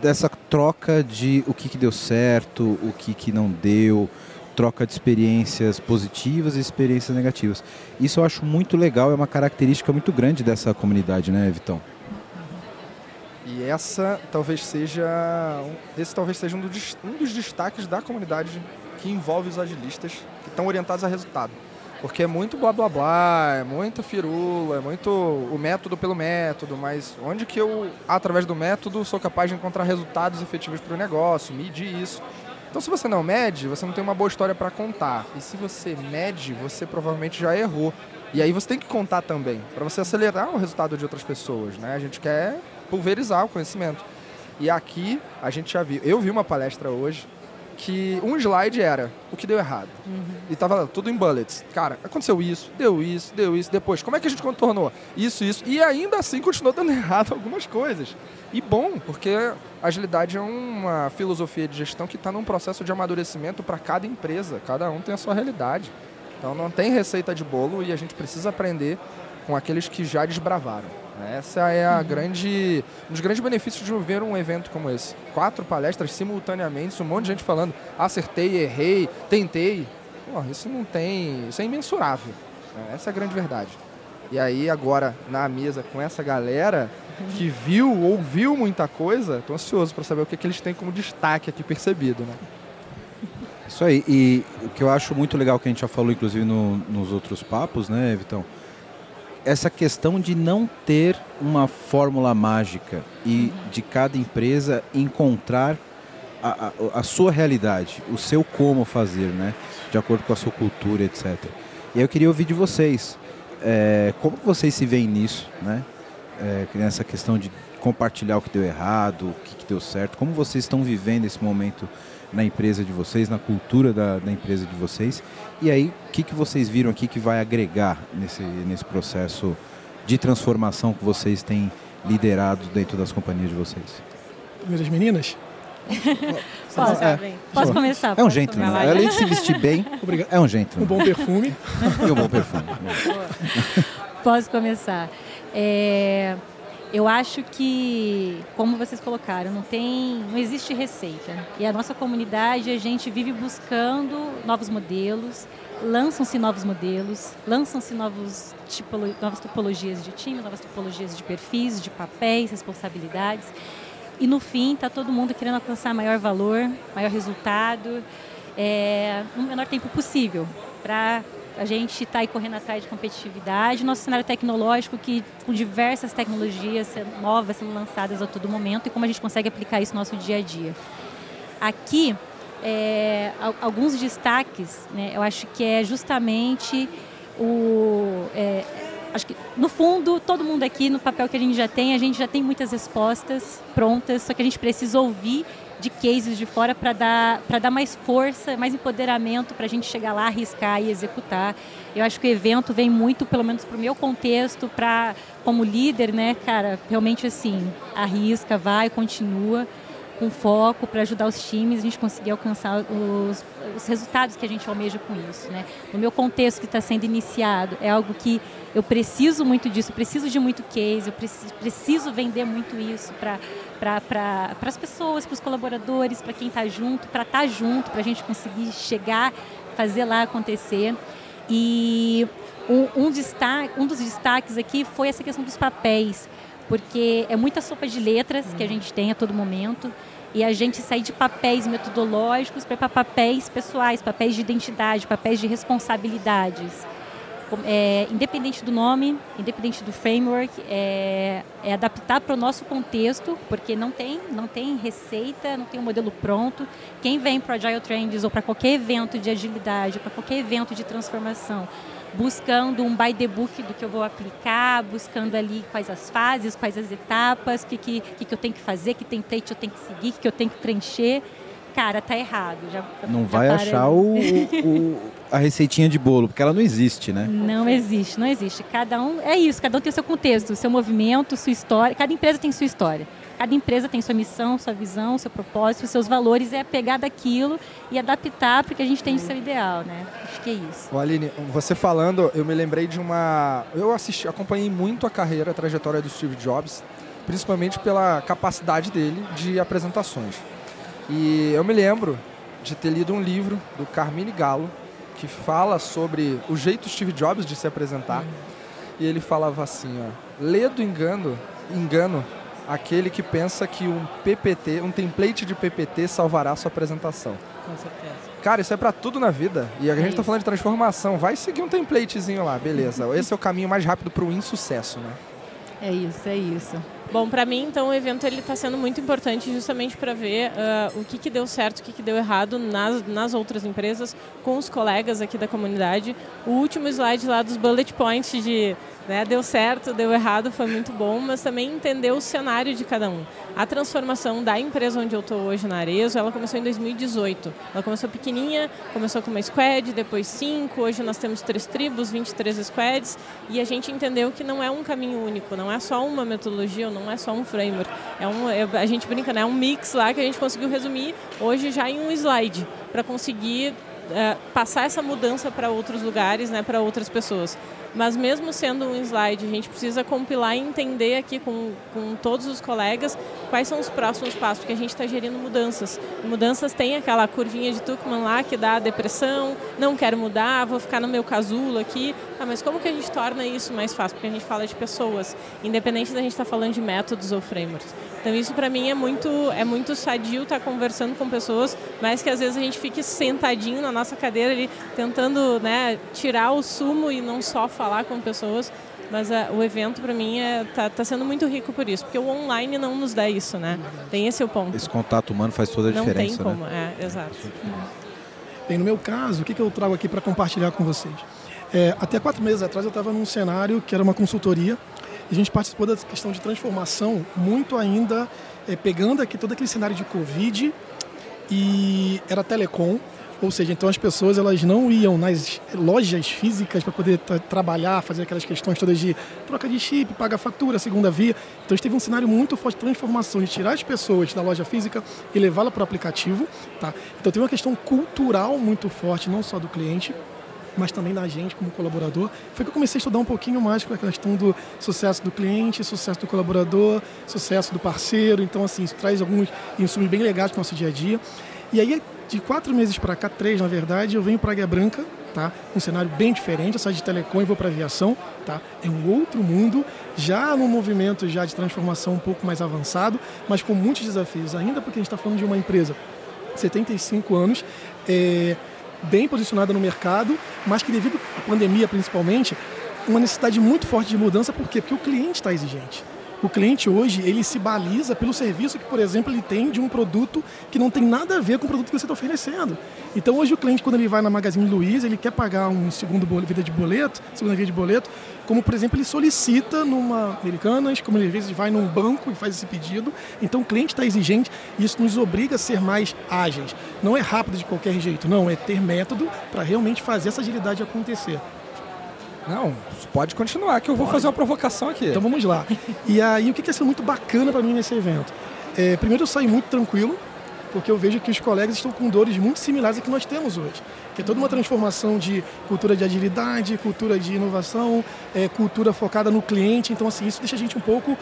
dessa troca de o que, que deu certo, o que, que não deu, troca de experiências positivas e experiências negativas. Isso eu acho muito legal, é uma característica muito grande dessa comunidade, né, Vitão? E essa talvez seja esse talvez seja um dos destaques da comunidade que envolve os agilistas que estão orientados a resultado. Porque é muito blá blá blá, é muito firula, é muito o método pelo método, mas onde que eu, através do método, sou capaz de encontrar resultados efetivos para o negócio, medir isso. Então, se você não mede, você não tem uma boa história para contar. E se você mede, você provavelmente já errou. E aí você tem que contar também, para você acelerar o resultado de outras pessoas. Né? A gente quer pulverizar o conhecimento. E aqui a gente já viu. Eu vi uma palestra hoje que um slide era o que deu errado. E tava tudo em bullets. Cara, aconteceu isso, deu isso, deu isso, depois. Como é que a gente contornou? Isso, isso. E ainda assim continuou dando errado algumas coisas. E bom, porque agilidade é uma filosofia de gestão que está num processo de amadurecimento para cada empresa. Cada um tem a sua realidade. Então não tem receita de bolo e a gente precisa aprender com aqueles que já desbravaram. Essa é a grande, um dos grandes benefícios de ver um evento como esse. Quatro palestras simultaneamente, um monte de gente falando, acertei, errei, tentei. Pô, isso não tem, isso é imensurável. né? Essa é a grande verdade. E aí agora na mesa com essa galera que viu, ouviu muita coisa, tô ansioso para saber o que, que eles têm como destaque aqui percebido, né? Isso aí. E o que eu acho muito legal que a gente já falou, inclusive, no- nos outros papos, né, Vitão? Essa questão de não ter uma fórmula mágica e de cada empresa encontrar a, a- a sua realidade, o seu como fazer, né? De acordo com a sua cultura, etc. E eu queria ouvir de vocês. é, como vocês se veem nisso, né? É, nessa questão de compartilhar o que deu errado, o que, que deu certo. Como vocês estão vivendo esse momento na empresa de vocês, na cultura da, da empresa de vocês. E aí, o que, que vocês viram aqui que vai agregar nesse, nesse processo de transformação que vocês têm liderado dentro das companhias de vocês? Primeiras meninas? Posso, É, posso começar? É um gentleman. começar? Além de se vestir bem, Obrigado. é um Um gentleman. bom perfume. E um bom perfume. Posso começar. É, Eu acho que, como vocês colocaram, não tem, não existe receita. E a nossa comunidade, a gente vive buscando novos modelos, lançam-se novos modelos, lançam-se novos tipolo, novas topologias de time, novas topologias de perfis, de papéis, responsabilidades. E no fim, está todo mundo querendo alcançar maior valor, maior resultado, é, no menor tempo possível, para a gente está aí correndo atrás de competitividade, nosso cenário tecnológico que com diversas tecnologias novas sendo lançadas a todo momento e como a gente consegue aplicar isso no nosso dia a dia. Aqui, é, alguns destaques, né, eu acho que é justamente o... É, acho que no fundo todo mundo aqui no papel que a gente já tem a gente já tem muitas respostas prontas só que a gente precisa ouvir de cases de fora para dar, dar mais força, mais empoderamento para a gente chegar lá, arriscar e executar. Eu acho que o evento vem muito, pelo menos para o meu contexto, para como líder, né, cara, realmente assim, arrisca, vai, continua com foco para ajudar os times a gente conseguir alcançar os, os, resultados que a gente almeja com isso. Né? No meu contexto que está sendo iniciado, é algo que eu preciso muito disso, preciso de muito case, eu preciso, preciso vender muito isso para para as pessoas, para os colaboradores, para quem está junto, para estar tá junto, para a gente conseguir chegar, fazer lá acontecer. E um, um, destaque, um dos destaques aqui foi essa questão dos papéis, porque é muita sopa de letras que a gente tem a todo momento e a gente sair de papéis metodológicos para papéis pessoais, papéis de identidade, papéis de responsabilidades é, independente do nome, independente do framework, é, é adaptar para o nosso contexto, porque não tem, não tem receita, não tem um modelo pronto. Quem vem para o Agile Trends ou para qualquer evento de agilidade, para qualquer evento de transformação, buscando um by the book do que eu vou aplicar, buscando ali quais as fases, quais as etapas, o que, que, que, eu tenho que fazer, que template eu tenho que seguir, que eu tenho que preencher cara, tá errado. Já, não já vai achar o, o, a receitinha de bolo, porque ela não existe, né? Não existe, não existe. Cada um é isso, cada um tem o seu contexto, o seu movimento, sua história. Cada empresa tem sua história. Cada empresa tem sua missão, sua visão, seu propósito, seus valores, é pegar daquilo e adaptar para o que a gente tem de seu ideal, né? Acho que é isso. O Aline, você falando, eu me lembrei de uma. Eu assisti, acompanhei muito a carreira, a trajetória do Steve Jobs, principalmente pela capacidade dele de apresentações. E eu me lembro de ter lido um livro do Carmine Gallo que fala sobre o jeito Steve Jobs de se apresentar. Uhum. E ele falava assim, ó, lê do engano, engano aquele que pensa que um PPT, um template de PPT salvará a sua apresentação. Com certeza. Cara, isso é para tudo na vida. E a é gente está falando de transformação. Vai seguir um templatezinho lá, beleza. Esse é o caminho mais rápido para o insucesso, né? É isso, é isso. Bom, para mim, então, o evento ele está sendo muito importante justamente para ver uh, o que, que deu certo, o que, que deu errado nas, nas outras empresas, com os colegas aqui da comunidade. O último slide lá dos bullet points de né, deu certo, deu errado, foi muito bom, mas também entender o cenário de cada um. A transformação da empresa onde eu estou hoje na Arezo, ela começou em 2018. Ela começou pequenininha, começou com uma squad, depois cinco, hoje nós temos três tribos, 23 squads, e a gente entendeu que não é um caminho único, não é só uma metodologia, não é só um framework. É um, é, a gente brinca, né, é um mix lá que a gente conseguiu resumir hoje já em um slide, para conseguir é, passar essa mudança para outros lugares, né, para outras pessoas. Mas mesmo sendo um slide, a gente precisa compilar e entender aqui com, com todos os colegas quais são os próximos passos, porque a gente está gerindo mudanças. Mudanças tem aquela curvinha de Tuckman lá que dá depressão, não quero mudar, vou ficar no meu casulo aqui. Ah, mas como que a gente torna isso mais fácil? Porque a gente fala de pessoas, independente da gente estar tá falando de métodos ou frameworks. Então isso para mim é muito, é muito sadio estar tá conversando com pessoas, mas que às vezes a gente fique sentadinho na nossa cadeira ali, tentando né, tirar o sumo e não só falar com pessoas. Mas uh, o evento, para mim, está é, tá, tá sendo muito rico por isso, porque o online não nos dá isso, né? Tem esse o ponto. Esse contato humano faz toda a não diferença, Não tem como, né? é, exato. Bem, no meu caso, o que, que eu trago aqui para compartilhar com vocês? É, até quatro meses atrás eu estava num cenário que era uma consultoria e a gente participou da questão de transformação muito ainda é, pegando aqui todo aquele cenário de Covid e era telecom, ou seja, então as pessoas elas não iam nas lojas físicas para poder trabalhar, fazer aquelas questões todas de troca de chip, paga fatura, segunda via. Então a gente teve um cenário muito forte de transformação, de tirar as pessoas da loja física e levá-la para o aplicativo. Tá? Então tem uma questão cultural muito forte, não só do cliente, mas também na gente como colaborador, foi que eu comecei a estudar um pouquinho mais com a questão do sucesso do cliente, sucesso do colaborador, sucesso do parceiro. Então, assim, isso traz alguns insumos bem legais para o nosso dia a dia. E aí, de quatro meses para cá, três na verdade, eu venho para a Águia Branca, tá? Um cenário bem diferente, eu saio de telecom e vou para aviação, tá? É um outro mundo, já num movimento já de transformação um pouco mais avançado, mas com muitos desafios, ainda porque a gente está falando de uma empresa 75 anos, é, bem posicionada no mercado, mas que devido à pandemia principalmente, uma necessidade muito forte de mudança, por quê? Porque o cliente está exigente. O cliente hoje, ele se baliza pelo serviço que, por exemplo, ele tem de um produto que não tem nada a ver com o produto que você está oferecendo. Então, hoje o cliente, quando ele vai na Magazine Luiza, ele quer pagar um segundo vida de boleto, segunda via de boleto, como, por exemplo, ele solicita numa Americanas, como ele às vezes vai num banco e faz esse pedido. Então, o cliente está exigente e isso nos obriga a ser mais ágeis. Não é rápido de qualquer jeito, não. É ter método para realmente fazer essa agilidade acontecer. Não, pode continuar, que eu vou pode. fazer uma provocação aqui. Então vamos lá. E aí, o que é ser muito bacana para mim nesse evento? É, primeiro, eu saí muito tranquilo, porque eu vejo que os colegas estão com dores muito similares a que nós temos hoje. Que é toda uma transformação de cultura de agilidade, cultura de inovação, é, cultura focada no cliente. Então, assim, isso deixa a gente um pouco.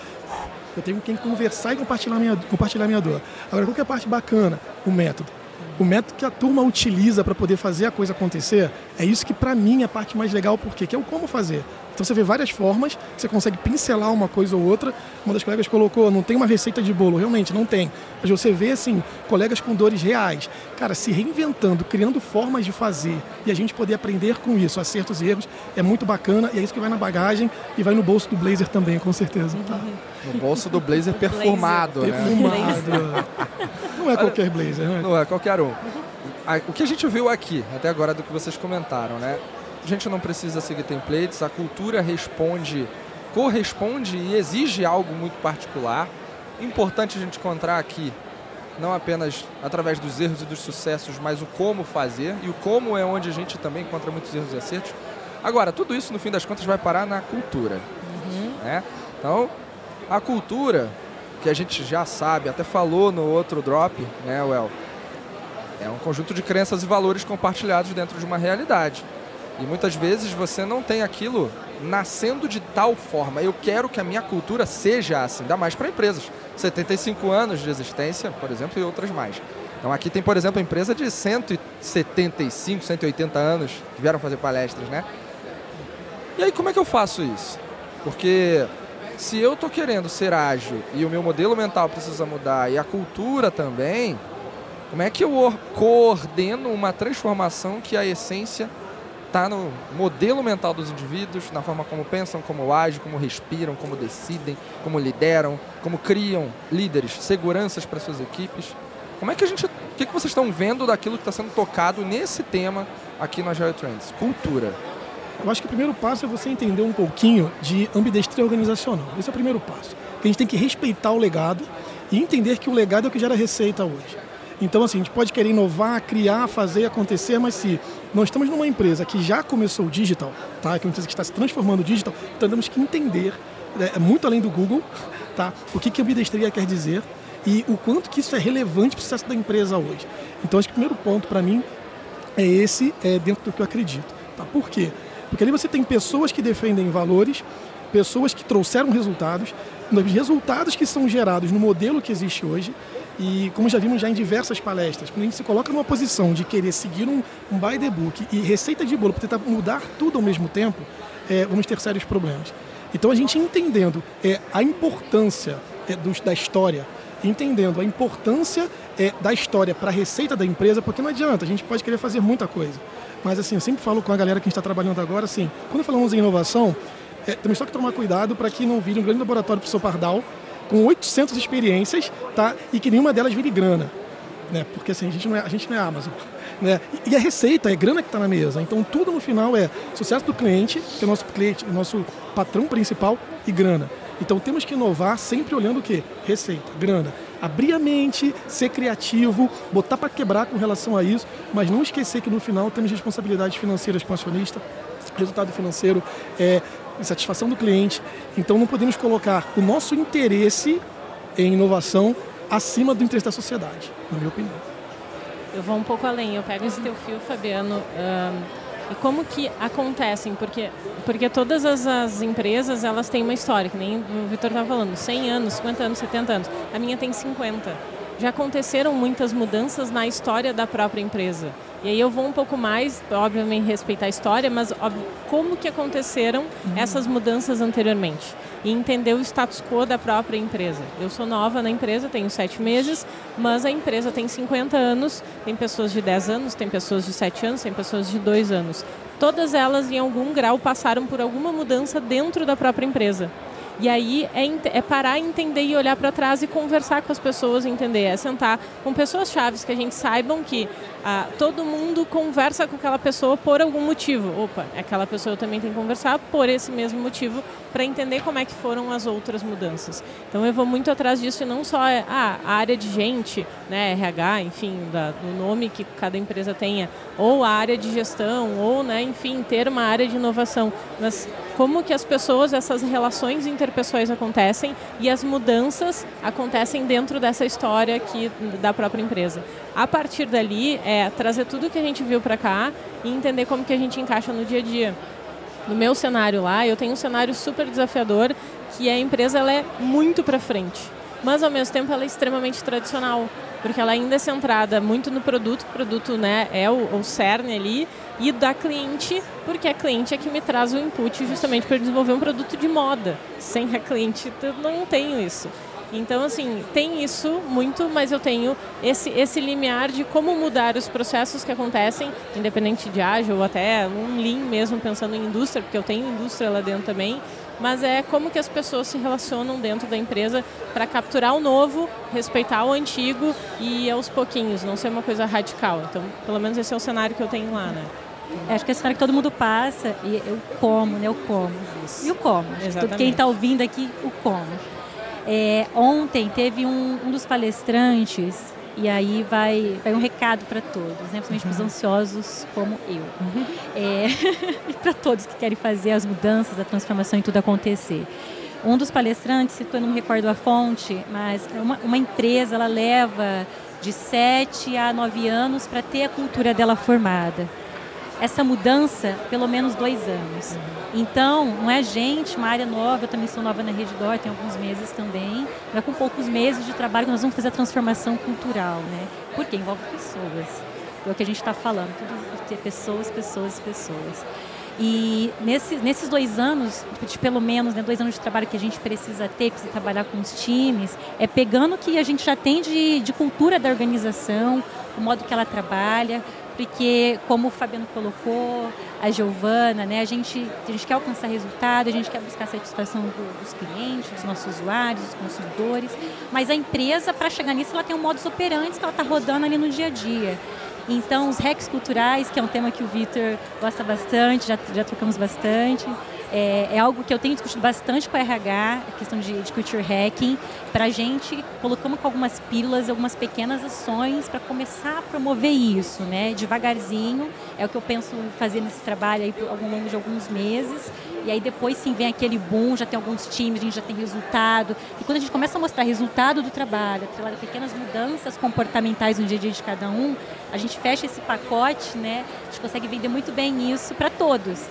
Eu tenho quem conversar e compartilhar minha, compartilhar minha dor. Agora, qual que é a parte bacana? O método o método que a turma utiliza para poder fazer a coisa acontecer, é isso que para mim é a parte mais legal, porque que é o como fazer. Então você vê várias formas, você consegue pincelar uma coisa ou outra. Uma das colegas colocou, não tem uma receita de bolo, realmente não tem. Mas você vê assim, colegas com dores reais, cara, se reinventando, criando formas de fazer e a gente poder aprender com isso, acertos e erros, é muito bacana e é isso que vai na bagagem e vai no bolso do blazer também, com certeza. Tá? No bolso do blazer perfumado, blazer. né? Perfumado. não é qualquer blazer, né? Não é qualquer um. O que a gente viu aqui, até agora do que vocês comentaram, né? A gente não precisa seguir templates, a cultura responde, corresponde e exige algo muito particular. Importante a gente encontrar aqui, não apenas através dos erros e dos sucessos, mas o como fazer. E o como é onde a gente também encontra muitos erros e acertos. Agora, tudo isso, no fim das contas, vai parar na cultura. Uhum. Né? Então, a cultura, que a gente já sabe, até falou no outro drop, né, Well? É um conjunto de crenças e valores compartilhados dentro de uma realidade. E muitas vezes você não tem aquilo nascendo de tal forma. Eu quero que a minha cultura seja assim, ainda mais para empresas. 75 anos de existência, por exemplo, e outras mais. Então aqui tem, por exemplo, empresa de 175, 180 anos que vieram fazer palestras, né? E aí como é que eu faço isso? Porque se eu estou querendo ser ágil e o meu modelo mental precisa mudar e a cultura também, como é que eu coordeno uma transformação que a essência está no modelo mental dos indivíduos, na forma como pensam, como agem, como respiram, como decidem, como lideram, como criam líderes, seguranças para suas equipes. Como é que a gente, o que, que vocês estão vendo daquilo que está sendo tocado nesse tema aqui no Agile Trends? Cultura. Eu acho que o primeiro passo é você entender um pouquinho de ambidestria organizacional. Esse é o primeiro passo. A gente tem que respeitar o legado e entender que o legado é o que gera receita hoje. Então, assim, a gente pode querer inovar, criar, fazer acontecer, mas se nós estamos numa empresa que já começou o digital, tá? que é uma empresa que está se transformando digital, então temos que entender, é, é muito além do Google, tá? o que, que a ambidestria quer dizer e o quanto que isso é relevante para o sucesso da empresa hoje. Então, acho que o primeiro ponto para mim é esse, é dentro do que eu acredito. Tá? Por quê? Porque ali você tem pessoas que defendem valores, pessoas que trouxeram resultados, resultados que são gerados no modelo que existe hoje, e como já vimos já em diversas palestras, quando a gente se coloca numa posição de querer seguir um, um by the book e receita de bolo para tentar mudar tudo ao mesmo tempo, é, vamos ter sérios problemas. Então a gente entendendo é, a importância é, do, da história, entendendo a importância é, da história para a receita da empresa, porque não adianta, a gente pode querer fazer muita coisa. Mas assim, eu sempre falo com a galera que está trabalhando agora, assim, quando falamos em inovação, é, temos só que tomar cuidado para que não vire um grande laboratório para o seu pardal, com 800 experiências, tá? E que nenhuma delas vire grana, né? Porque assim, a gente não é, a gente não é Amazon. Né? E a receita é grana que está na mesa. Então tudo no final é sucesso do cliente, que é o nosso cliente, o nosso patrão principal, e grana. Então temos que inovar sempre olhando o quê? Receita, grana. Abrir a mente, ser criativo, botar para quebrar com relação a isso, mas não esquecer que no final temos responsabilidades financeiras com acionista, resultado financeiro, é, satisfação do cliente. Então não podemos colocar o nosso interesse em inovação acima do interesse da sociedade, na minha opinião. Eu vou um pouco além. Eu pego esse teu fio, Fabiano. Um, E como que acontecem? Porque, porque todas as, as empresas, elas têm uma história, que nem o Vitor estava falando, 100 anos, 50 anos, 70 anos. A minha tem 50. Já aconteceram muitas mudanças na história da própria empresa. E aí eu vou um pouco mais, obviamente, respeitar a história, mas óbvio, como que aconteceram uhum. essas mudanças anteriormente? E entender o status quo da própria empresa. Eu sou nova na empresa, tenho sete meses, mas a empresa tem 50 anos, tem pessoas de 10 anos, tem pessoas de 7 anos, tem pessoas de 2 anos. Todas elas, em algum grau, passaram por alguma mudança dentro da própria empresa. E aí é, é parar, entender e olhar para trás e conversar com as pessoas, entender. É sentar com pessoas chaves que a gente saibam que ah, todo mundo conversa com aquela pessoa por algum motivo. Opa, aquela pessoa também tem que conversar por esse mesmo motivo para entender como é que foram as outras mudanças. Então eu vou muito atrás disso e não só ah, a área de gente, né, RH, enfim, da, do nome que cada empresa tenha, ou a área de gestão, ou, né, enfim, ter uma área de inovação, mas como que as pessoas, essas relações interpessoais acontecem e as mudanças acontecem dentro dessa história aqui da própria empresa. A partir dali, é trazer tudo que a gente viu para cá e entender como que a gente encaixa no dia a dia. No meu cenário lá, eu tenho um cenário super desafiador, que a empresa ela é muito para frente, mas ao mesmo tempo ela é extremamente tradicional porque ela ainda é centrada muito no produto, o produto né, é o, o cerne ali, e da cliente, porque a cliente é que me traz o input justamente para desenvolver um produto de moda. Sem a cliente, eu não tenho isso. Então, assim, tem isso muito, mas eu tenho esse, esse limiar de como mudar os processos que acontecem, independente de ágil ou até um lean mesmo, pensando em indústria, porque eu tenho indústria lá dentro também, mas é como que as pessoas se relacionam dentro da empresa para capturar o novo, respeitar o antigo e aos pouquinhos, não ser uma coisa radical. Então, pelo menos esse é o cenário que eu tenho lá, né? É, acho que é a cenário que todo mundo passa e eu como, né? Eu como. Isso. E o como. Exatamente. Quem está ouvindo aqui, o como. É, ontem teve um, um dos palestrantes e aí vai, vai um recado para todos, né? principalmente uhum. para os ansiosos como eu. Uhum. É, e para todos que querem fazer as mudanças, a transformação e tudo acontecer. Um dos palestrantes citou, não me recordo a fonte, mas uma, uma empresa ela leva de 7 a 9 anos para ter a cultura dela formada essa mudança pelo menos dois anos. Então, não é gente, uma área nova, eu também sou nova na Rede Dor, tem alguns meses também, é com poucos meses de trabalho nós vamos fazer a transformação cultural, né? Porque envolve pessoas. É o que a gente está falando, tudo pessoas, pessoas, pessoas. E nesse, nesses dois anos, de pelo menos né, dois anos de trabalho que a gente precisa ter, precisa trabalhar com os times, é pegando o que a gente já tem de, de cultura da organização, o modo que ela trabalha, porque como o Fabiano colocou, a Giovana, né, a, gente, a gente quer alcançar resultado, a gente quer buscar a satisfação do, dos clientes, dos nossos usuários, dos consumidores, mas a empresa, para chegar nisso, ela tem um modus operandi que ela está rodando ali no dia a dia. Então, os hacks culturais, que é um tema que o Vitor gosta bastante, já, já trocamos bastante, é, é, algo que eu tenho discutido bastante com a RH, a questão de, de culture hacking, para a gente colocamos algumas pílulas, algumas pequenas ações para começar a promover isso, né? Devagarzinho, é o que eu penso fazer nesse trabalho aí ao longo de alguns meses. E aí depois sim vem aquele boom, já tem alguns times, a gente já tem resultado. E quando a gente começa a mostrar resultado do trabalho, atrelado a pequenas mudanças comportamentais no dia a dia de cada um, a gente fecha esse pacote, né? A gente consegue vender muito bem isso para todos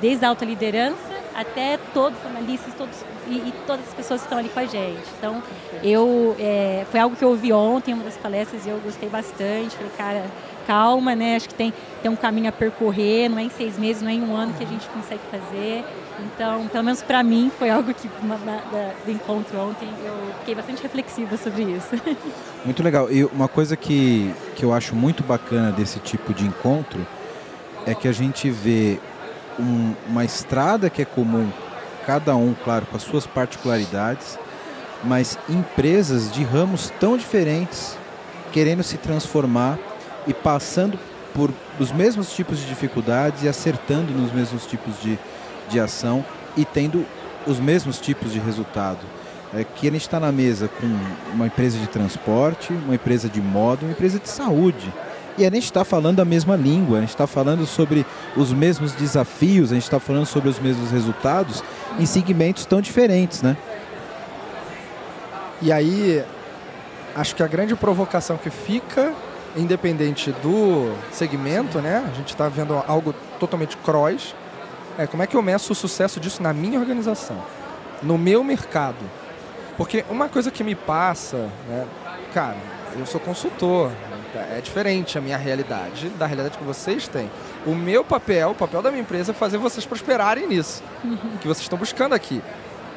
desde a alta liderança até todos os analistas todos, e, e, todas as pessoas que estão ali com a gente. Então, eu é, foi algo que eu ouvi ontem, uma das palestras, e eu gostei bastante. Falei, cara, calma, né? Acho que tem, tem um caminho a percorrer, não é em seis meses, não é em um ano que a gente consegue fazer. Então, pelo menos para mim, foi algo que na, do encontro ontem eu fiquei bastante reflexiva sobre isso. Muito legal. E uma coisa que, que eu acho muito bacana desse tipo de encontro é que a gente vê um, uma estrada que é comum, cada um, claro, com as suas particularidades, mas empresas de ramos tão diferentes querendo se transformar e passando por os mesmos tipos de dificuldades e acertando nos mesmos tipos de, de ação e tendo os mesmos tipos de resultado. É que a gente está na mesa com uma empresa de transporte, uma empresa de moda, uma empresa de saúde e a gente está falando a mesma língua, a gente está falando sobre os mesmos desafios, a gente está falando sobre os mesmos resultados em segmentos tão diferentes, né? E aí, acho que a grande provocação que fica, independente do segmento, né? A gente está vendo algo totalmente cross, é como é que eu meço o sucesso disso na minha organização, no meu mercado. Porque uma coisa que me passa, né, cara, eu sou consultor, é diferente a minha realidade da realidade que vocês têm. O meu papel, o papel da minha empresa é fazer vocês prosperarem nisso, que vocês estão buscando aqui.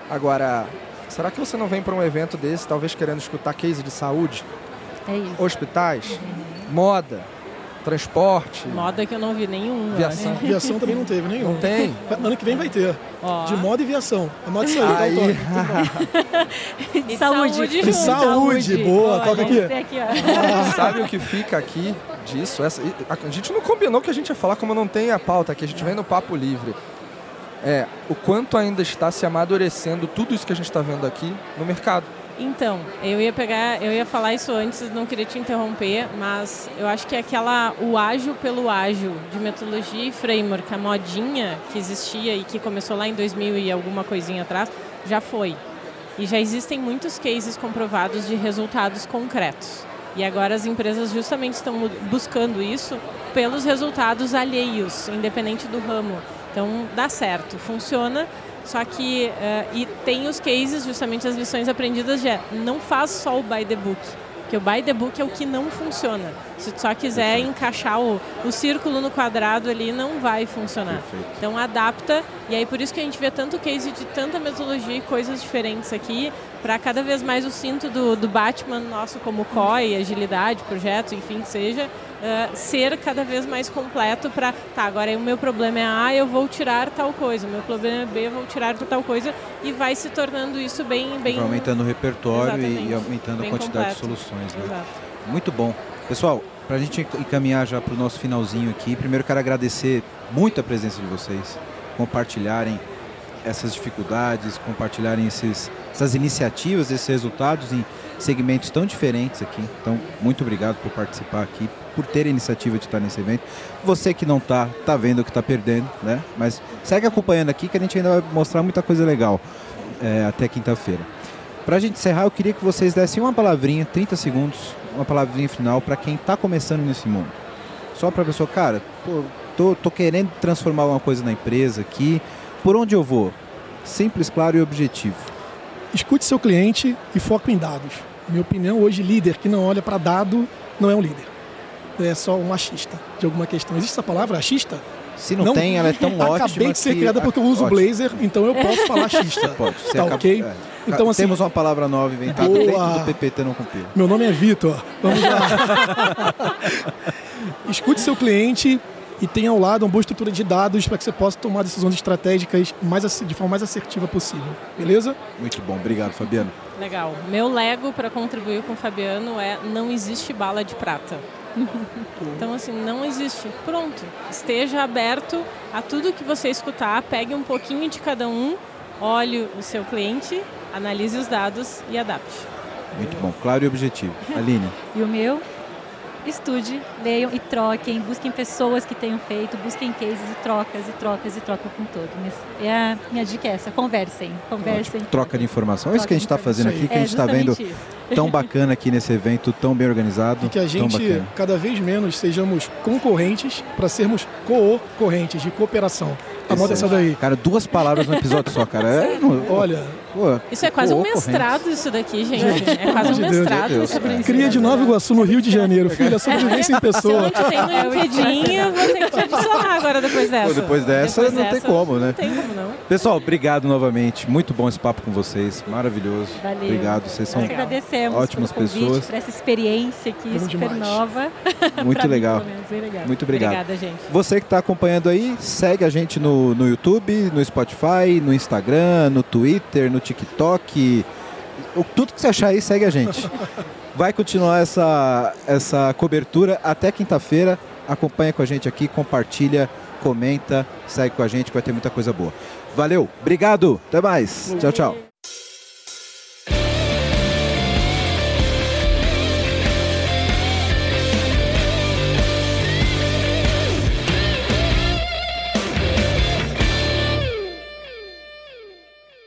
Agora, será que você não vem para um evento desse, talvez querendo escutar case de saúde? É isso. Hospitais, moda, transporte, Moda que eu não vi nenhum. viação. Viação também não teve nenhum. Não tem? Ano que vem vai ter. Ó. De moda e viação. Anote isso aí, Aí, E Saúde. saúde, junto. Saúde, boa, toca Olha, aqui. Aqui, ó. Sabe o que fica aqui disso? Essa, a gente não combinou que a gente ia falar como não tem a pauta aqui, a gente vem no papo livre. É, o quanto ainda está se amadurecendo tudo isso que a gente está vendo aqui no mercado. Então, eu ia pegar, eu ia falar isso antes, não queria te interromper, mas eu acho que aquela o ágil pelo ágil de metodologia e framework, a modinha que existia e que começou lá em 2000 e alguma coisinha atrás, já foi. E já existem muitos cases comprovados de resultados concretos. E agora as empresas justamente estão buscando isso pelos resultados alheios, independente do ramo. Então dá certo, funciona. Só que eh, e tem os cases, justamente as lições aprendidas de é, não faz só o by the book, porque o by the book é o que não funciona. Se tu só quiser encaixar o, o círculo no quadrado ali, não vai funcionar. Perfeito. Então adapta, e aí por isso que a gente vê tanto case de tanta metodologia e coisas diferentes aqui, para cada vez mais o cinto do, do Batman nosso como COI, agilidade, projeto, enfim, que seja, eh, ser cada vez mais completo para, tá, agora o meu problema é A, eu vou tirar tal coisa, o meu problema é B, eu vou tirar tal coisa, e vai se tornando isso bem... bem Vai aumentando o repertório e, e aumentando a quantidade completo. de soluções. Né? Exato. Muito bom. Pessoal, para a gente encaminhar já para o nosso finalzinho aqui, primeiro quero agradecer muito a presença de vocês, compartilharem essas dificuldades, compartilharem esses, essas iniciativas, esses resultados em segmentos tão diferentes aqui. Então, muito obrigado por participar aqui, por ter a iniciativa de estar nesse evento. Você que não está, está vendo que está perdendo, né? Mas segue acompanhando aqui que a gente ainda vai mostrar muita coisa legal é, até quinta-feira. Para a gente encerrar, eu queria que vocês dessem uma palavrinha, 30 segundos, uma palavrinha final para quem está começando nesse mundo. Só para a pessoa, cara, pô, tô, tô querendo transformar alguma coisa na empresa aqui, por onde eu vou? Simples, claro e objetivo. Escute seu cliente e foco em dados. Minha opinião, hoje, líder que não olha para dado não é um líder. É só um achista de alguma questão. Existe essa palavra, achista? Se não, tem, ela é tão ótima Acabei de ser criada porque eu uso ótimo. blazer, então eu posso falar achista. Pode. Você Tá acaba- ok? é. Então, assim, Temos uma palavra nova inventada Boa. dentro do PPT não compila. Meu nome é Vitor. Vamos lá. Escute seu cliente e tenha ao lado uma boa estrutura de dados para que você possa tomar decisões estratégicas mais, de forma mais assertiva possível. Beleza? Muito bom, obrigado, Fabiano. Legal. Meu lego para contribuir com o Fabiano é não existe bala de prata. Então, assim, não existe. Pronto. Esteja aberto a tudo que você escutar, pegue um pouquinho de cada um, olhe o seu cliente, analise os dados e adapte. Muito bom, claro e objetivo. Aline, E o meu? Estude, leiam e troquem, busquem pessoas que tenham feito, busquem cases e trocas e trocas e trocam com todo. Mas é a minha dica é essa, conversem, conversem. troca de informação. É isso que a gente está fazendo aqui, que a É gente está vendo isso. tão bacana aqui nesse evento, tão bem organizado. E que a tão gente, bacana. cada vez menos, sejamos concorrentes para sermos co-correntes de cooperação. Anota essa daí. Cara, duas palavras no episódio só, cara. É, não- Olha, pô, Isso é quase um mestrado isso daqui, gente. É quase um de Deus. mestrado. Deus, cara. cria de Nova Iguaçu, no Rio de Janeiro. Filha, sobrevivência em Se eu pessoa. não te tenho no LinkedIn, eu vou ter que te adicionar agora depois dessa. Pô, depois dessa, não tem como, né? Não tem como não. Pessoal, obrigado novamente. Muito bom esse papo com vocês. Maravilhoso. Valeu. Obrigado. Vocês são Nós agradecemos ótimas pelo convite, pessoas. por essa experiência aqui Bom super demais. nova. muito mim, legal. menos, bem legal. Muito obrigado. Obrigada, gente. Você que está acompanhando aí, segue a gente no, no YouTube, no Spotify, no Instagram, no Twitter, no TikTok. Tudo que você achar aí, segue a gente. Vai continuar essa, essa cobertura até quinta-feira. Acompanha com a gente aqui, compartilha, comenta, segue com a gente, vai ter muita coisa boa. Valeu, obrigado, até mais. Tchau, tchau.